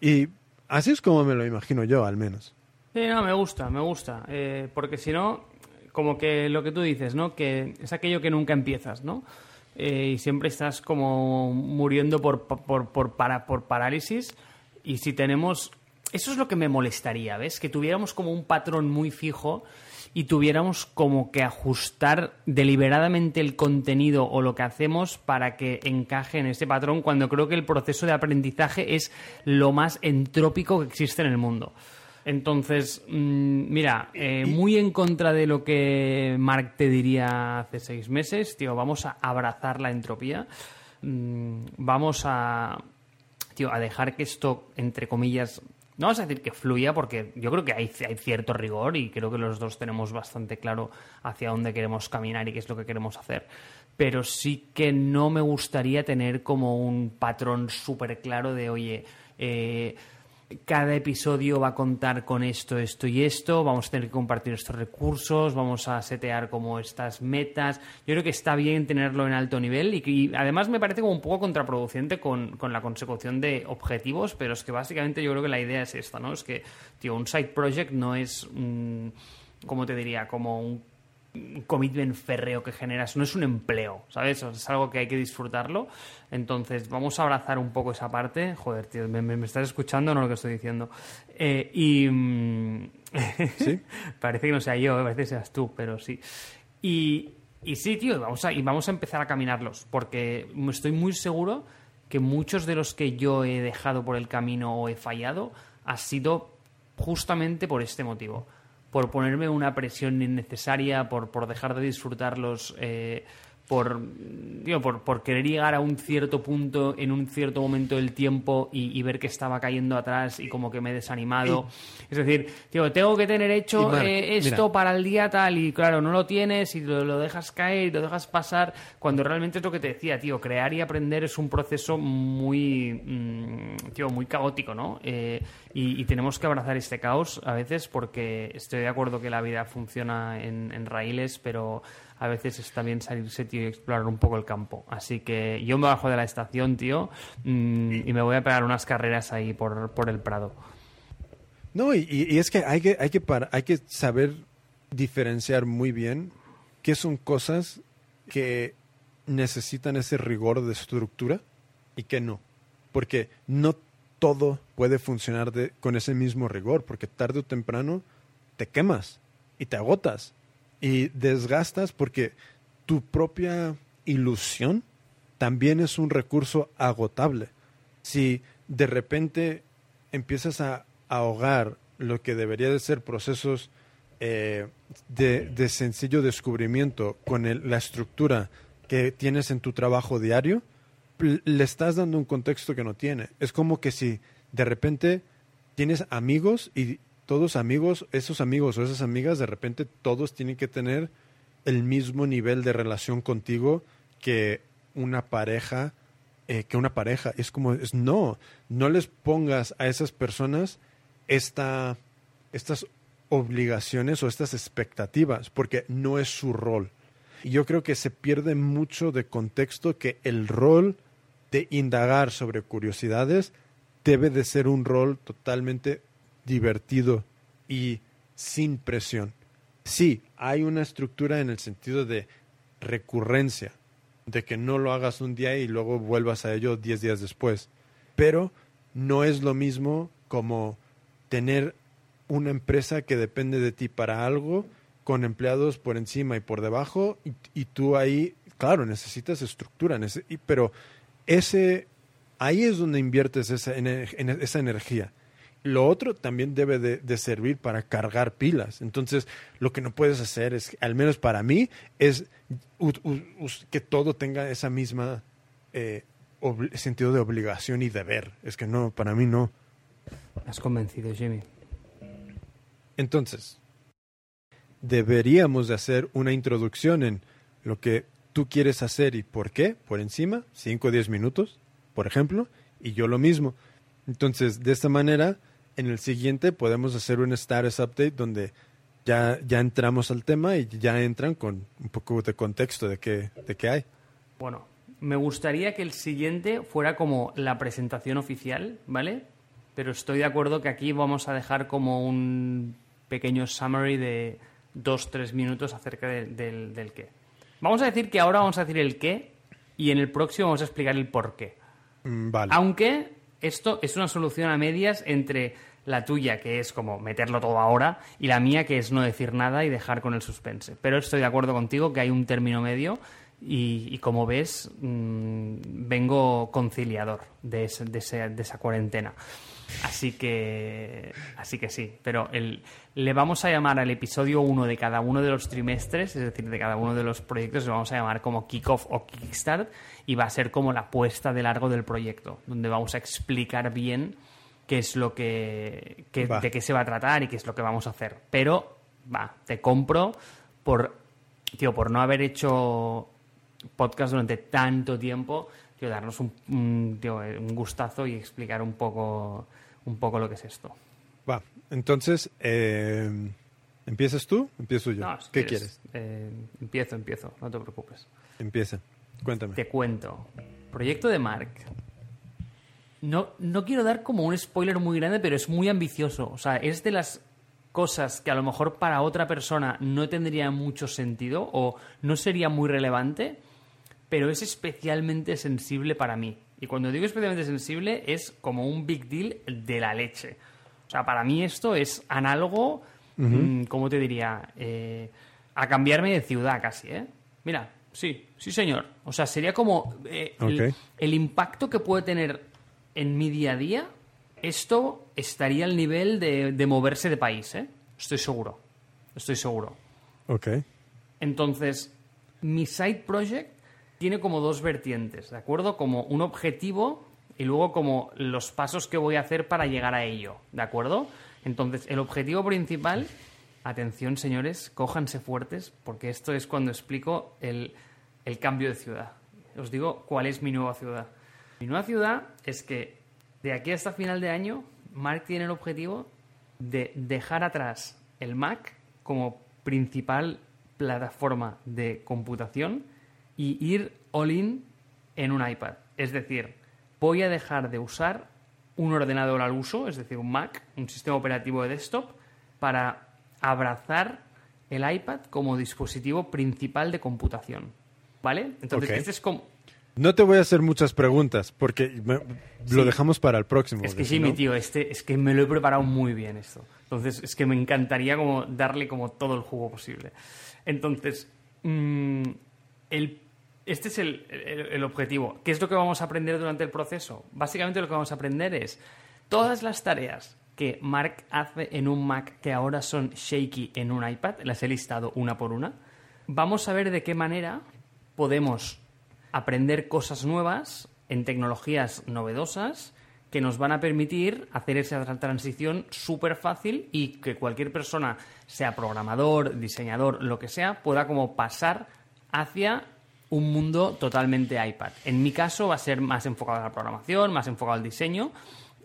Y así es como me lo imagino yo, al menos. Sí, no, me gusta, me gusta. Eh, porque si no, como que lo que tú dices, ¿no? Que es aquello que nunca empiezas, ¿no? Eh, y siempre estás como muriendo por, por, por, para, por parálisis. Y si tenemos... Eso es lo que me molestaría, ¿ves? Que tuviéramos como un patrón muy fijo y tuviéramos como que ajustar deliberadamente el contenido o lo que hacemos para que encaje en ese patrón cuando creo que el proceso de aprendizaje es lo más entrópico que existe en el mundo. Entonces, mm, mira, eh, muy en contra de lo que Mark te diría hace seis meses, tío, vamos a abrazar la entropía, mm, vamos a, tío, a dejar que esto, entre comillas, no vamos a decir que fluya porque yo creo que hay, hay, cierto rigor y creo que los dos tenemos bastante claro hacia dónde queremos caminar y qué es lo que queremos hacer. Pero sí que no me gustaría tener como un patrón súper claro de, oye, eh, cada episodio va a contar con esto, esto y esto, vamos a tener que compartir estos recursos, vamos a setear como estas metas. Yo creo que está bien tenerlo en alto nivel y, además me parece como un poco contraproducente con, la consecución de objetivos, pero es que básicamente yo creo que la idea es esta, ¿no? Es que, tío, un side project no es, como te diría? Como un un commitment férreo que generas, no es un empleo, ¿sabes? Es algo que hay que disfrutarlo. Entonces, vamos a abrazar un poco esa parte. Joder, tío, ¿me, me, estás escuchando no lo que estoy diciendo? Eh, y. mm, ¿Sí? parece que no sea yo, parece que seas tú, pero sí. Y, y sí, tío, vamos, a, y vamos a empezar a caminarlos, porque estoy muy seguro que muchos de los que yo he dejado por el camino o he fallado ha sido justamente por este motivo. Por ponerme una presión innecesaria, por, por dejar de disfrutarlos, eh, por, digo, por, por querer llegar a un cierto punto en un cierto momento del tiempo y, y ver que estaba cayendo atrás y como que me he desanimado. Es decir, tío, tengo que tener hecho Y, Marc, eh, esto mira. para el día tal y claro, no lo tienes y lo, lo dejas caer y lo dejas pasar cuando realmente es lo que te decía, tío, crear y aprender es un proceso muy, mm, tío, muy caótico, ¿no? Eh, y, y tenemos que abrazar este caos a veces porque estoy de acuerdo que la vida funciona en, en raíles, pero a veces es también salirse, tío, y explorar un poco el campo. Así que yo me bajo de la estación, tío, mm, y me voy a pegar unas carreras ahí por, por el Prado. No, y, es que hay que, hay que hay que saber diferenciar muy bien qué son cosas que necesitan ese rigor de estructura y qué no. Porque no todo puede funcionar de- con ese mismo rigor, porque tarde o temprano te quemas y te agotas y desgastas porque tu propia ilusión también es un recurso agotable. Si de repente empiezas a ahogar lo que debería de ser procesos eh, de, de sencillo descubrimiento con el- la estructura que tienes en tu trabajo diario, le estás dando un contexto que no tiene. Es como que si de repente tienes amigos y todos amigos, esos amigos o esas amigas, de repente todos tienen que tener el mismo nivel de relación contigo que una pareja, eh, que una pareja. Es como, es no, no les pongas a esas personas esta, estas obligaciones o estas expectativas, porque no es su rol. Y yo creo que se pierde mucho de contexto que el rol de indagar sobre curiosidades debe de ser un rol totalmente divertido y sin presión. Sí, hay una estructura en el sentido de recurrencia, de que no lo hagas un día y luego vuelvas a ello diez días después. Pero no es lo mismo como tener una empresa que depende de ti para algo, con empleados por encima y por debajo, y, tú ahí, claro, necesitas estructura, pero ese, ahí es donde inviertes esa, en esa energía. Lo otro también debe de, de servir para cargar pilas. Entonces, lo que no puedes hacer es, al menos para mí, es u- u- us- que todo tenga esa misma eh, sentido de obligación y deber. Es que no, para mí no. Has convencido, Jimmy. Entonces, deberíamos de hacer una introducción en lo que tú quieres hacer y por qué, por encima, 5 o 10 minutos, por ejemplo, y yo lo mismo. Entonces, de esta manera, en el siguiente podemos hacer un status update donde ya, ya entramos al tema y ya entran con un poco de contexto de qué, de qué hay. Bueno, me gustaría que el siguiente fuera como la presentación oficial, ¿vale? Pero estoy de acuerdo que aquí vamos a dejar como un pequeño summary de dos, tres minutos acerca de- del, del qué. Vamos a decir que ahora vamos a decir el qué y en el próximo vamos a explicar el por qué. Mm, Vale. Aunque esto es una solución a medias entre la tuya, que es como meterlo todo ahora, y la mía, que es no decir nada y dejar con el suspense. Pero estoy de acuerdo contigo que hay un término medio y, como ves, mm, vengo conciliador de, ese- de de esa cuarentena. Así que, así que sí, pero le vamos a llamar al episodio 1 de cada uno de los trimestres, es decir, de cada uno de los proyectos, le vamos a llamar como kickoff o kickstart y va a ser como la puesta de largo del proyecto, donde vamos a explicar bien qué es lo que, que- de qué se va a tratar y qué es lo que vamos a hacer. Pero, va, te compro por, tío, por no haber hecho podcast durante tanto tiempo, tío, darnos un, un, tío, un gustazo y explicar un poco, un poco lo que es esto. Va. Entonces, eh, ¿empiezas tú? Empiezo yo. No, si ¿Qué quieres, eh, empiezo, empiezo, no te preocupes. Empieza. Cuéntame. Te cuento. Proyecto de Mark. No, no quiero dar como un spoiler muy grande, pero es muy ambicioso. O sea, es de las cosas que a lo mejor para otra persona no tendría mucho sentido o no sería muy relevante, pero es especialmente sensible para mí. Y cuando digo especialmente sensible es como un big deal de la leche. O sea, para mí esto es análogo, mm, ¿cómo te diría? Eh, a cambiarme de ciudad casi, ¿eh? Mira, sí, sí señor. O sea, sería como eh, el, impacto que puede tener en mi día a día, esto estaría al nivel de, de moverse de país, ¿eh? Estoy seguro. Estoy seguro. Ok. Entonces, mi side project tiene como dos vertientes, ¿de acuerdo? Como un objetivo y luego como los pasos que voy a hacer para llegar a ello, ¿de acuerdo? Entonces, el objetivo principal, atención señores, cójanse fuertes, porque esto es cuando explico el, el cambio de ciudad. Os digo cuál es mi nueva ciudad. Mi nueva ciudad es que de aquí hasta final de año, Mark tiene el objetivo de dejar atrás el Mac como principal plataforma de computación y ir all in en un iPad. Es decir, voy a dejar de usar un ordenador al uso, es decir, un Mac, un sistema operativo de desktop, para abrazar el iPad como dispositivo principal de computación. ¿Vale? Entonces, este es como... No te voy a hacer muchas preguntas porque me- lo dejamos para el próximo. Es que sí, si mi no- tío, este, es que me lo he preparado muy bien esto. Entonces, es que me encantaría como darle como todo el jugo posible. Entonces, mm, el, este es el, el- el objetivo. ¿Qué es lo que vamos a aprender durante el proceso? Básicamente lo que vamos a aprender es todas las tareas que Mark hace en un Mac que ahora son shaky en un iPad, las he listado una por una. Vamos a ver de qué manera podemos aprender cosas nuevas en tecnologías novedosas que nos van a permitir hacer esa tra- transición súper fácil y que cualquier persona, sea programador, diseñador, lo que sea, pueda como pasar hacia un mundo totalmente iPad. En mi caso va a ser más enfocado a la programación, más enfocado al diseño,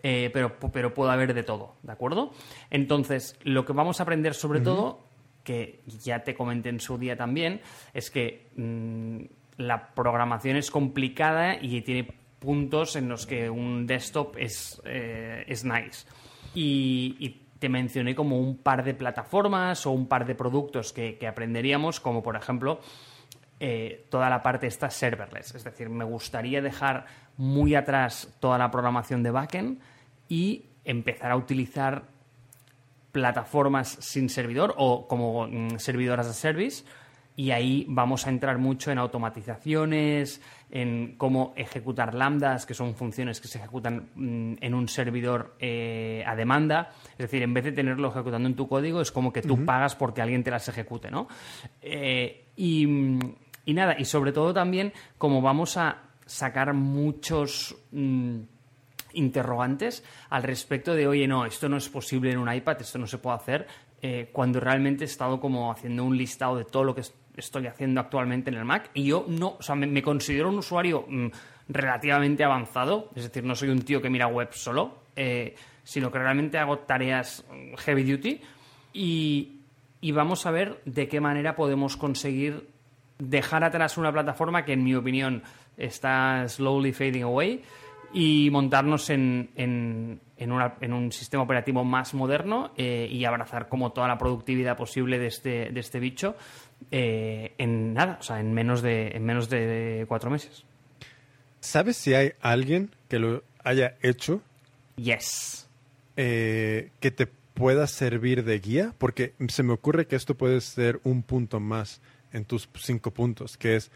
eh, pero, pero puede haber de todo, ¿de acuerdo? Entonces, lo que vamos a aprender sobre todo, que ya te comenté en su día también, es que mm, la programación es complicada y tiene puntos en los que un desktop es, eh, es nice. Y, te mencioné como un par de plataformas o un par de productos que, que aprenderíamos, como por ejemplo eh, toda la parte esta serverless. Es decir, me gustaría dejar muy atrás toda la programación de backend y empezar a utilizar plataformas sin servidor o como mm, servidoras de service y ahí vamos a entrar mucho en automatizaciones, en cómo ejecutar lambdas, que son funciones que se ejecutan mm, en un servidor eh, a demanda. Es decir, en vez de tenerlo ejecutando en tu código, es como que tú pagas porque alguien te las ejecute, ¿no? Eh, y, y nada, y sobre todo también como vamos a sacar muchos... mm, interrogantes al respecto de, oye, no, esto no es posible en un iPad, esto no se puede hacer, eh, cuando realmente he estado como haciendo un listado de todo lo que estoy haciendo actualmente en el Mac y yo no, o sea, me, me considero un usuario mm, relativamente avanzado, es decir, no soy un tío que mira web solo, eh, sino que realmente hago tareas mm, heavy duty y, y vamos a ver de qué manera podemos conseguir dejar atrás una plataforma que en mi opinión está slowly fading away y montarnos en, en- en una- en un sistema operativo más moderno eh, y abrazar como toda la productividad posible de este, de este bicho eh, en nada, o sea, en menos de, en menos de cuatro meses. ¿Sabes si hay alguien que lo haya hecho Yes. eh, que te pueda servir de guía? Porque se me ocurre que esto puede ser un punto más en tus cinco puntos, que es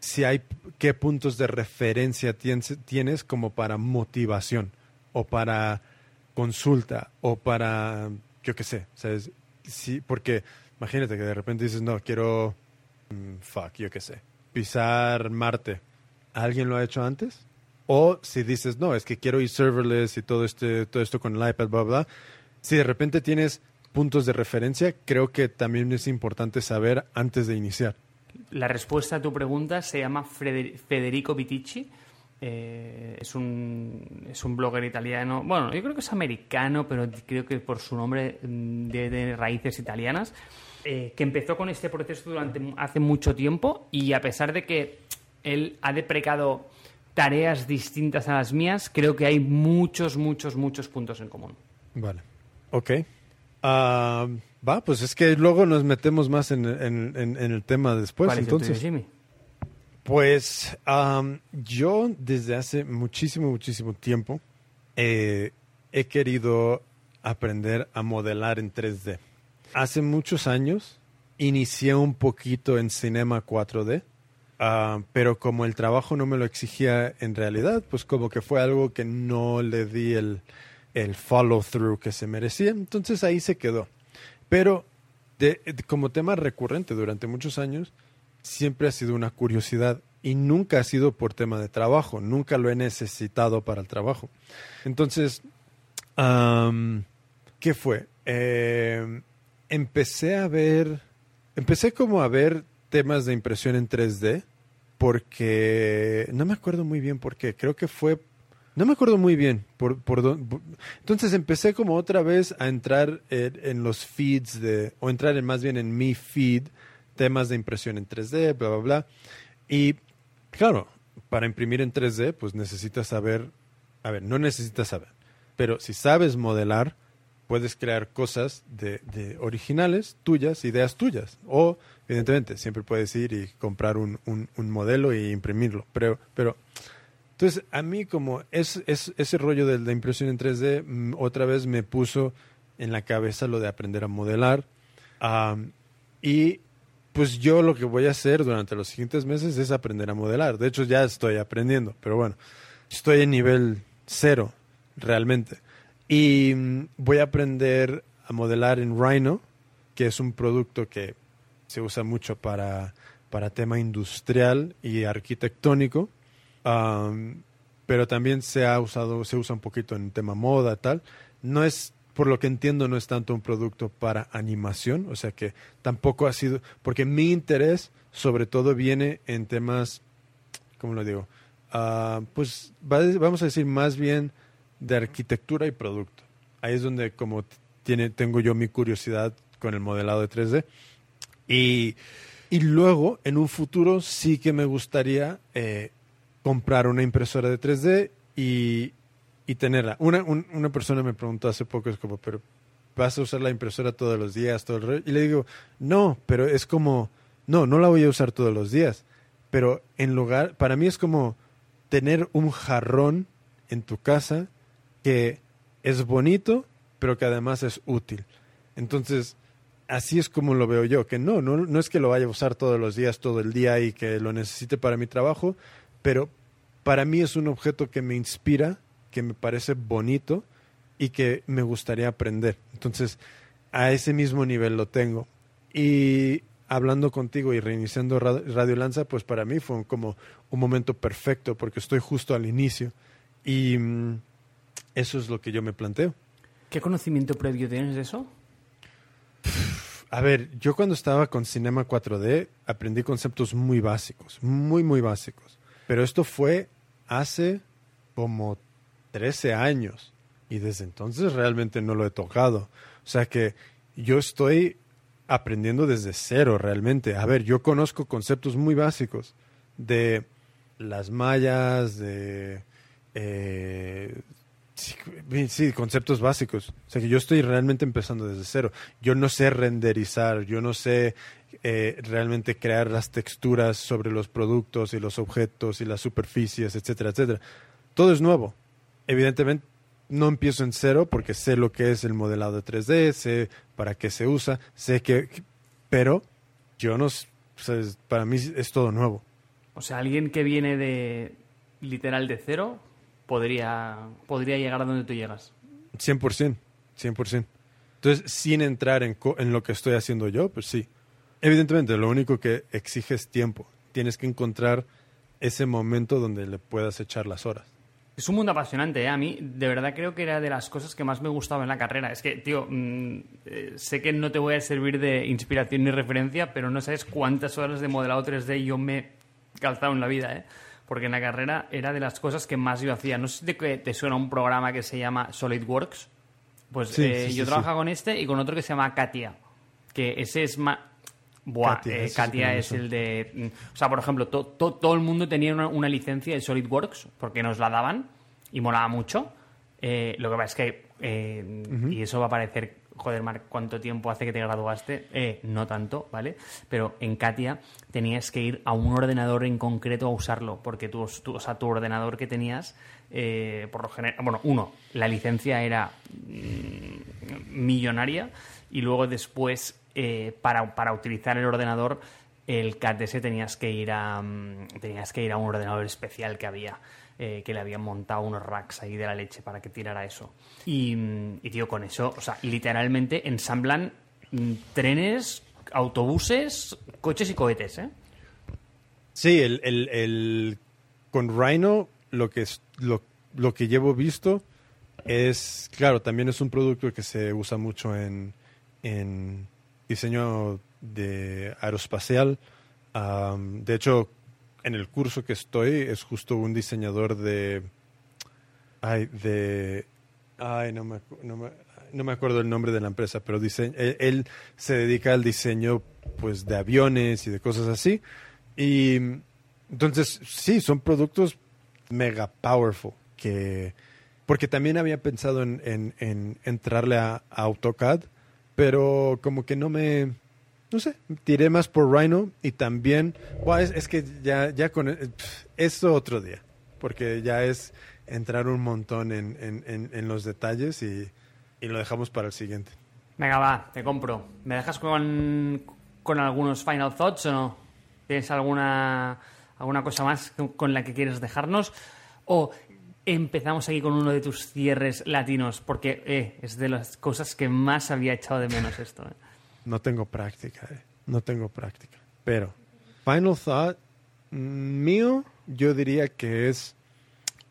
si hay qué puntos de referencia tienes, tienes como para motivación o para consulta o para yo qué sé, ¿sabes? Sí, porque imagínate que de repente dices, no, quiero, mm, fuck, yo qué sé, pisar Marte. ¿Alguien lo ha hecho antes? O si dices, no, es que quiero ir serverless y todo, este, todo esto con el iPad, bla, bla. Si de repente tienes puntos de referencia, creo que también es importante saber antes de iniciar. La respuesta a tu pregunta se llama Federico Vitici. Eh, es, un, es un blogger italiano. Bueno, yo creo que es americano, pero creo que por su nombre mm, de, de raíces italianas. Eh, que empezó con este proceso durante hace mucho tiempo y a pesar de que él ha deprecado tareas distintas a las mías, creo que hay muchos, muchos, muchos puntos en común. Vale. Ok. Ah, va, pues es que luego nos metemos más en, en- en- en el tema después. ¿Cuál es el tuyo, entonces, Jimmy? Pues yo desde hace muchísimo, muchísimo tiempo eh, he querido aprender a modelar en 3D. Hace muchos años inicié un poquito en Cinema 4D, ah, pero como el trabajo no me lo exigía en realidad, pues como que fue algo que no le di el, el follow through que se merecía, entonces ahí se quedó. Pero como tema recurrente durante muchos años, siempre ha sido una curiosidad y nunca ha sido por tema de trabajo, nunca lo he necesitado para el trabajo. Entonces, ¿qué fue? Eh, empecé a ver, empecé como a ver temas de impresión en 3D porque no me acuerdo muy bien por qué, creo que fue, no me acuerdo muy bien por, por por- entonces empecé como otra vez a entrar en, en los feeds de, o entrar en, más bien en mi feed, temas de impresión en 3D, bla, bla, bla. Y claro, para imprimir en 3D, pues necesitas saber, a ver, no necesitas saber, pero si sabes modelar, puedes crear cosas de, originales, tuyas, ideas tuyas. O, evidentemente, siempre puedes ir y comprar un, modelo y imprimirlo. Pero, pero entonces, a mí como es, es- ese rollo de la impresión en 3D, mm, otra vez me puso en la cabeza lo de aprender a modelar. Y pues yo lo que voy a hacer durante los siguientes meses es aprender a modelar. De hecho, ya estoy aprendiendo, pero bueno, estoy en nivel cero, realmente. Y mm, voy a aprender a modelar en Rhino, que es un producto que se usa mucho para, para tema industrial y arquitectónico. Pero también se ha usado, se usa un poquito en tema moda, tal. No es, por lo que entiendo, no es tanto un producto para animación, o sea que tampoco ha sido, porque mi interés sobre todo viene en temas, ¿cómo lo digo? Ah, pues va- vamos a decir más bien de arquitectura y producto. Ahí es donde como tiene, tengo yo mi curiosidad con el modelado de 3D. Y, y luego, en un futuro, sí que me gustaría eh, comprar una impresora de 3D y, y tenerla. Una, un- una persona me preguntó hace poco, es como, pero ¿vas a usar la impresora todos los días? Todo el rollo?". Y le digo, no, pero es como, no, no la voy a usar todos los días. Pero en lugar, para mí es como tener un jarrón en tu casa que es bonito, pero que además es útil. Entonces, así es como lo veo yo, que no, no, no es que lo vaya a usar todos los días, todo el día y que lo necesite para mi trabajo, pero para mí es un objeto que me inspira, que me parece bonito y que me gustaría aprender. Entonces, a ese mismo nivel lo tengo. Y hablando contigo y reiniciando Ra- Radio Lanza, pues para mí fue como un momento perfecto porque estoy justo al inicio y mm, eso es lo que yo me planteo. ¿Qué conocimiento previo tienes de eso? A ver, yo cuando estaba con Cinema 4D aprendí conceptos muy básicos, muy, muy básicos. Pero esto fue hace como 13 años y desde entonces realmente no lo he tocado. O sea que yo estoy aprendiendo desde cero realmente. A ver, yo conozco conceptos muy básicos de las mallas, de... eh, sí, conceptos básicos. O sea que yo estoy realmente empezando desde cero. Yo no sé renderizar, yo no sé eh, realmente crear las texturas sobre los productos y los objetos y las superficies, etcétera, etcétera. Todo es nuevo. Evidentemente no empiezo en cero porque sé lo que es el modelado de 3D, sé para qué se usa, sé que... Pero yo no... o sea, para mí es todo nuevo. O sea, alguien que viene de literal de cero podría, podría llegar a donde tú llegas. 100%, 100%. Entonces, sin entrar en, co- en lo que estoy haciendo yo, pues sí. Evidentemente, lo único que exige es tiempo. Tienes que encontrar ese momento donde le puedas echar las horas. Es un mundo apasionante, ¿eh? A mí, de verdad, creo que era de las cosas que más me gustaba en la carrera. Es que, tío, mm, eh, sé que no te voy a servir de inspiración ni referencia, pero no sabes cuántas horas de modelado 3D yo me he calzado en la vida, ¿eh? Porque en la carrera era de las cosas que más yo hacía. No sé si te, te suena un programa que se llama SolidWorks. Pues Sí, eh, sí, yo sí. trabajaba con este y con otro que se llama Katia. Que ese es más... Buah, Katia, eh, Katia es el de... mm, O sea, por ejemplo, to- to- todo el mundo tenía una, una licencia de SolidWorks porque nos la daban y molaba mucho. Eh, lo que pasa es que... eh, Y eso va a parecer joder, Marc, ¿cuánto tiempo hace que te graduaste? Eh, no tanto, ¿vale? Pero en Katia tenías que ir a un ordenador en concreto a usarlo, porque tu- o sea, tu ordenador que tenías, eh, por lo general, bueno, uno, la licencia era mm, millonaria y luego después, eh, para, para utilizar el ordenador, el CAT-S tenías que ir a mm, tenías que ir a un ordenador especial que había eh, que le habían montado unos racks ahí de la leche para que tirara eso y, y tío con eso o sea literalmente ensamblan mm, trenes autobuses coches y cohetes ¿eh? Sí, el, el- el- con Rhino lo que, es, lo, lo que llevo visto es, claro, también es un producto que se usa mucho en, en diseño de aeroespacial. De hecho, en el curso que estoy es justo un diseñador de... Ay, de... Ay, no me, no me, no me acuerdo el nombre de la empresa, pero él, se dedica al diseño pues de aviones y de cosas así. Y entonces, sí, son productos mega powerful. Que, porque también había pensado en, en- en entrarle a AutoCAD, pero como que no me. No sé, tiré más por Rhino y también. Buah, es, es que ya, ya con. eh, pf, Eso otro día. Porque ya es entrar un montón en, en- en- en los detalles y, y lo dejamos para el siguiente. venga va te compro me dejas con con algunos final thoughts o no tienes alguna alguna cosa más con la que quieres dejarnos o empezamos aquí con uno de tus cierres latinos porque eh, es de las cosas que más había echado de menos esto eh. No tengo práctica, eh. no tengo práctica. Pero, final thought mm, mío, yo diría que es,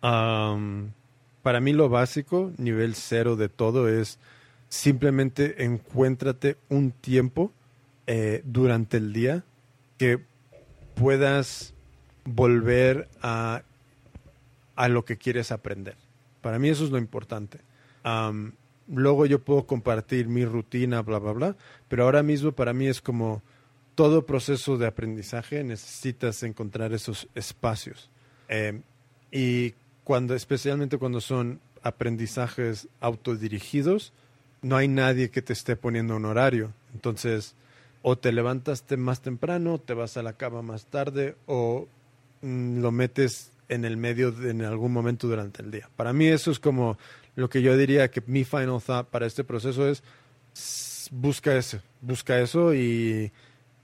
am, para mí lo básico, nivel cero de todo, es simplemente encuéntrate un tiempo eh, durante el día que puedas volver a, a lo que quieres aprender. Para mí eso es lo importante. Luego yo puedo compartir mi rutina, bla, bla, bla, pero ahora mismo para mí es como todo proceso de aprendizaje necesitas encontrar esos espacios. Eh, y cuando, especialmente cuando son aprendizajes autodirigidos, no hay nadie que te esté poniendo un horario. Entonces, o te levantas más temprano, te vas a la cama más tarde, o mm, lo metes en el medio en algún momento durante el día. Para mí eso es como lo que yo diría que mi final thought para este proceso es busca eso, busca eso y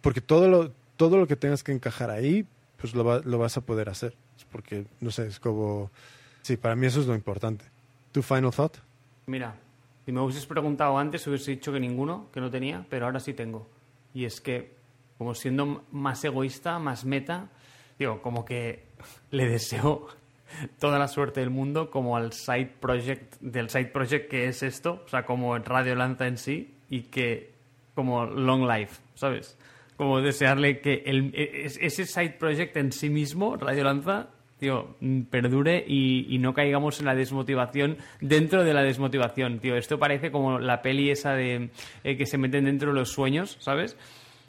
porque todo lo todo lo que tengas que encajar ahí, pues lo, va- lo vas a poder hacer. Es porque no sé, es como sí, para mí eso es lo importante. ¿Tu final thought? Mira, si me hubieses preguntado antes, hubiese dicho que ninguno, que no tenía, pero ahora sí tengo. Y es que, como siendo más egoísta, más meta, digo, como que le deseo toda la suerte del mundo como al side project, del side project que es esto, o sea, como Radio Lanza en sí, y que como long life, ¿sabes? Como desearle que el, e- es- ese side project en sí mismo, Radio Lanza, tío, mm, perdure y, y no caigamos en la desmotivación dentro de la desmotivación, tío. Esto parece como la peli esa de eh, que se meten dentro de los sueños, ¿sabes?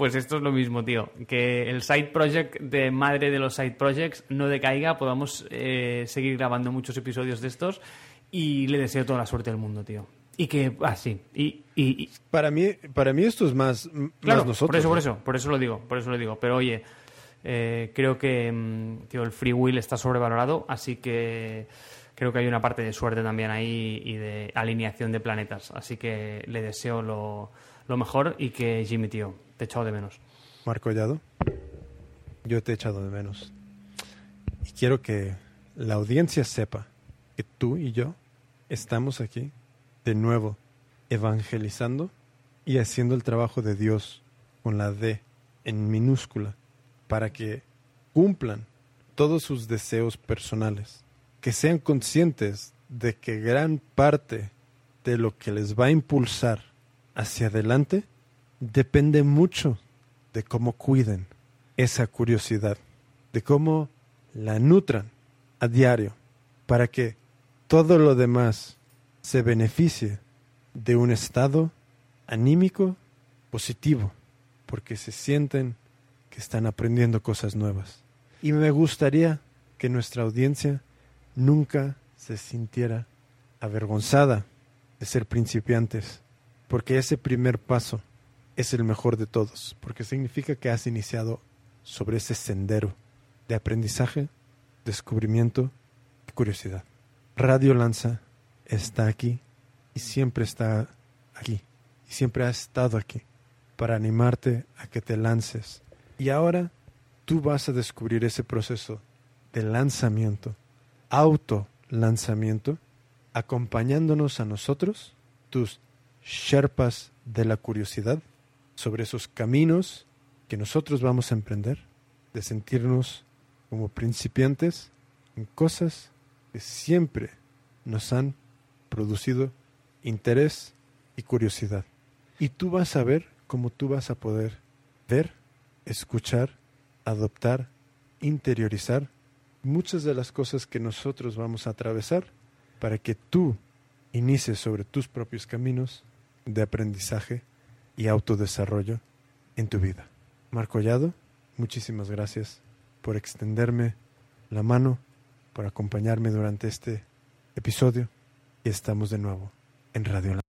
Pues esto es lo mismo, tío. Que el side project de madre de los side projects no decaiga, podamos eh, seguir grabando muchos episodios de estos y le deseo toda la suerte del mundo, tío. Y que, ah, sí. Y, y- y- Para mí para mí esto es más Claro, más nosotros. por eso, por eso, por eso lo digo, por eso lo digo. Pero oye, eh, creo que mm, tío, el free will está sobrevalorado, así que creo que hay una parte de suerte también ahí y de alineación de planetas. Así que le deseo lo, lo mejor y que Jimmy, tío, te he echado de menos. Marco Collado, yo te he echado de menos. Y quiero que la audiencia sepa que tú y yo estamos aquí de nuevo evangelizando y haciendo el trabajo de Dios con la D en minúscula para que cumplan todos sus deseos personales, que sean conscientes de que gran parte de lo que les va a impulsar hacia adelante depende mucho de cómo cuiden esa curiosidad, de cómo la nutran a diario para que todo lo demás se beneficie de un estado anímico positivo, porque se sienten que están aprendiendo cosas nuevas. Y me gustaría que nuestra audiencia nunca se sintiera avergonzada de ser principiantes porque ese primer paso es el mejor de todos, porque significa que has iniciado sobre ese sendero de aprendizaje, descubrimiento y curiosidad. Radio Lanza está aquí y siempre está aquí y siempre ha estado aquí para animarte a que te lances. Y ahora tú vas a descubrir ese proceso de lanzamiento, auto lanzamiento, acompañándonos a nosotros, tus sherpas de la curiosidad, sobre esos caminos que nosotros vamos a emprender, de sentirnos como principiantes en cosas que siempre nos han producido interés y curiosidad. Y tú vas a ver cómo tú vas a poder ver, escuchar, adoptar, interiorizar muchas de las cosas que nosotros vamos a atravesar para que tú inicies sobre tus propios caminos de aprendizaje y autodesarrollo en tu vida. Marco Collado, muchísimas gracias por extenderme la mano, por acompañarme durante este episodio y estamos de nuevo en Radio